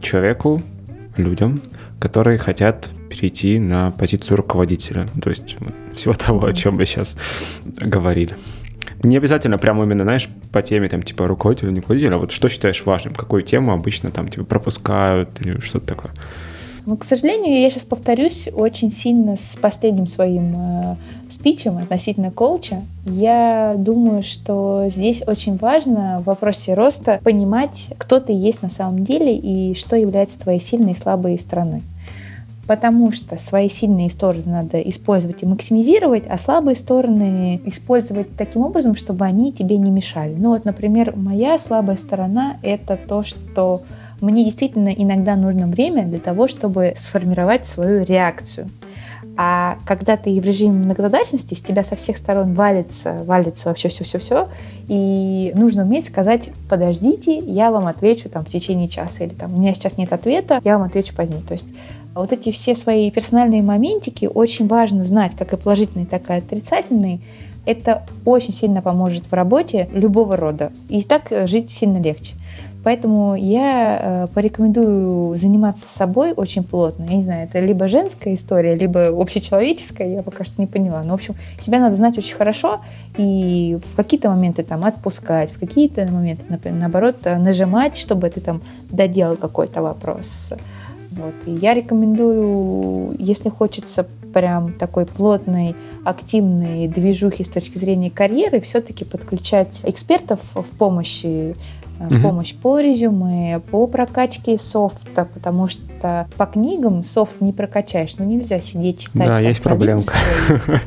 человеку, людям, которые хотят перейти на позицию руководителя? То есть всего того, о чем мы сейчас говорили. Не обязательно прямо именно, знаешь, по теме, там, типа, руководителя, не руководителя, а вот что считаешь важным, какую тему обычно там, типа, пропускают или что-то такое? Ну, к сожалению, я сейчас повторюсь очень сильно с последним своим э, спичем относительно коуча. Я думаю, что здесь очень важно в вопросе роста понимать, кто ты есть на самом деле и что является твоей сильной и слабой стороной. Потому что свои сильные стороны надо использовать и максимизировать, а слабые стороны использовать таким образом, чтобы они тебе не мешали. Ну вот, например, моя слабая сторона — это то, что мне действительно иногда нужно время для того, чтобы сформировать свою реакцию. А когда ты в режиме многозадачности, с тебя со всех сторон валится, валится вообще все-все-все, и нужно уметь сказать, подождите, я вам отвечу там в течение часа, или там у меня сейчас нет ответа, я вам отвечу позднее. То есть вот эти все свои персональные моментики очень важно знать, как и положительные, так и отрицательные. Это очень сильно поможет в работе любого рода. И так жить сильно легче. Поэтому я э, порекомендую заниматься собой очень плотно. Я не знаю, это либо женская история, либо общечеловеческая, я пока что не поняла. Но, в общем, себя надо знать очень хорошо и в какие-то моменты там отпускать, в какие-то моменты, например, наоборот, нажимать, чтобы ты там доделал какой-то вопрос. Вот. И я рекомендую, если хочется прям такой плотной, активной движухи с точки зрения карьеры, все-таки подключать экспертов в помощи угу. помощь по резюме, по прокачке софта, потому что по книгам софт не прокачаешь, ну нельзя сидеть читать. Да, есть проблемка.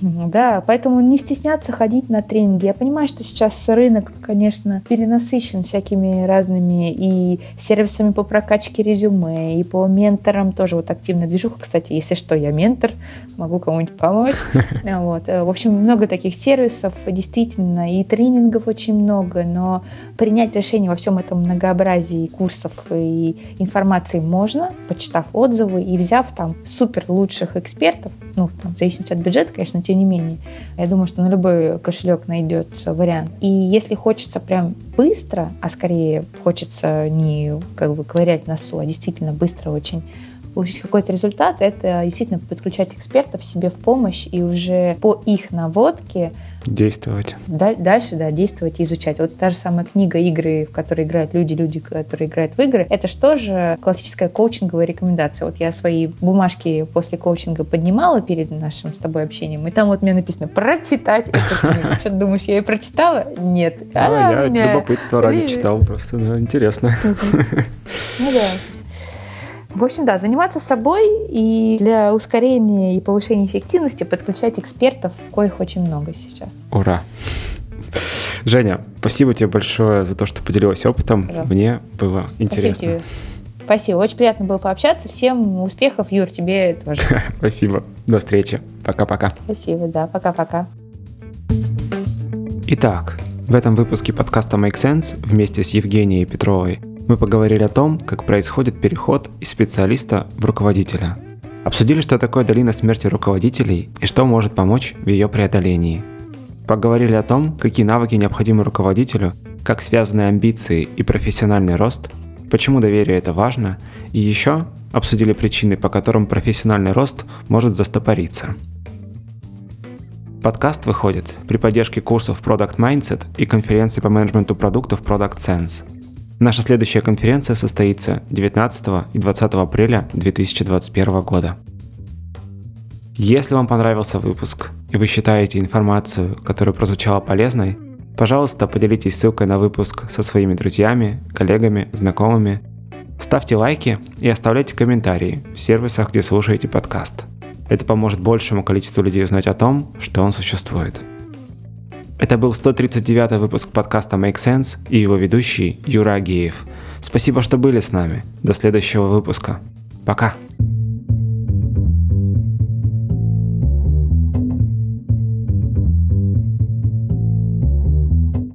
Да, поэтому не стесняться ходить на тренинги. Я понимаю, что сейчас рынок, конечно, перенасыщен всякими разными и сервисами по прокачке резюме, и по менторам тоже вот активно движуха. Кстати, если что, я ментор, могу кому-нибудь помочь. Вот. В общем, много таких сервисов, действительно, и тренингов очень много, но принять решение во всем этом многообразии курсов и информации можно, почитав отзывы и взяв там супер лучших экспертов, ну, там, в зависимости от бюджета, конечно, тем не менее. Я думаю, что на любой кошелек найдется вариант. И если хочется прям быстро, а скорее хочется не как бы ковырять носу, а действительно быстро очень получить какой-то результат, это действительно подключать экспертов себе в помощь и уже по их наводке Действовать. дальше, да, действовать и изучать. Вот та же самая книга «Игры», в которой играют люди, люди, которые играют в игры, это что же классическая коучинговая рекомендация. Вот я свои бумажки после коучинга поднимала перед нашим с тобой общением, и там вот мне написано «прочитать эту книгу». Что ты думаешь, я ее прочитала? Нет. А, я меня... любопытство ради читал, просто интересно. Ну да. В общем, да, заниматься собой и для ускорения и повышения эффективности подключать экспертов, коих очень много сейчас. Ура! Женя, спасибо тебе большое за то, что поделилась опытом. Пожалуйста. Мне было интересно. Спасибо тебе. Спасибо, очень приятно было пообщаться. Всем успехов, Юр, тебе тоже. Спасибо. До встречи. Пока-пока. Спасибо, да, пока-пока. Итак, в этом выпуске подкаста Make Sense вместе с Евгенией Петровой мы поговорили о том, как происходит переход из специалиста в руководителя. Обсудили, что такое долина смерти руководителей и что может помочь в ее преодолении. Поговорили о том, какие навыки необходимы руководителю, как связаны амбиции и профессиональный рост, почему доверие это важно, и еще обсудили причины, по которым профессиональный рост может застопориться. Подкаст выходит при поддержке курсов Product Mindset и конференции по менеджменту продуктов Product Sense. Наша следующая конференция состоится 19 и 20 апреля 2021 года. Если вам понравился выпуск и вы считаете информацию, которая прозвучала полезной, пожалуйста, поделитесь ссылкой на выпуск со своими друзьями, коллегами, знакомыми. Ставьте лайки и оставляйте комментарии в сервисах, где слушаете подкаст. Это поможет большему количеству людей узнать о том, что он существует. Это был 139 выпуск подкаста Make Sense и его ведущий Юра Агеев. Спасибо, что были с нами. До следующего выпуска. Пока.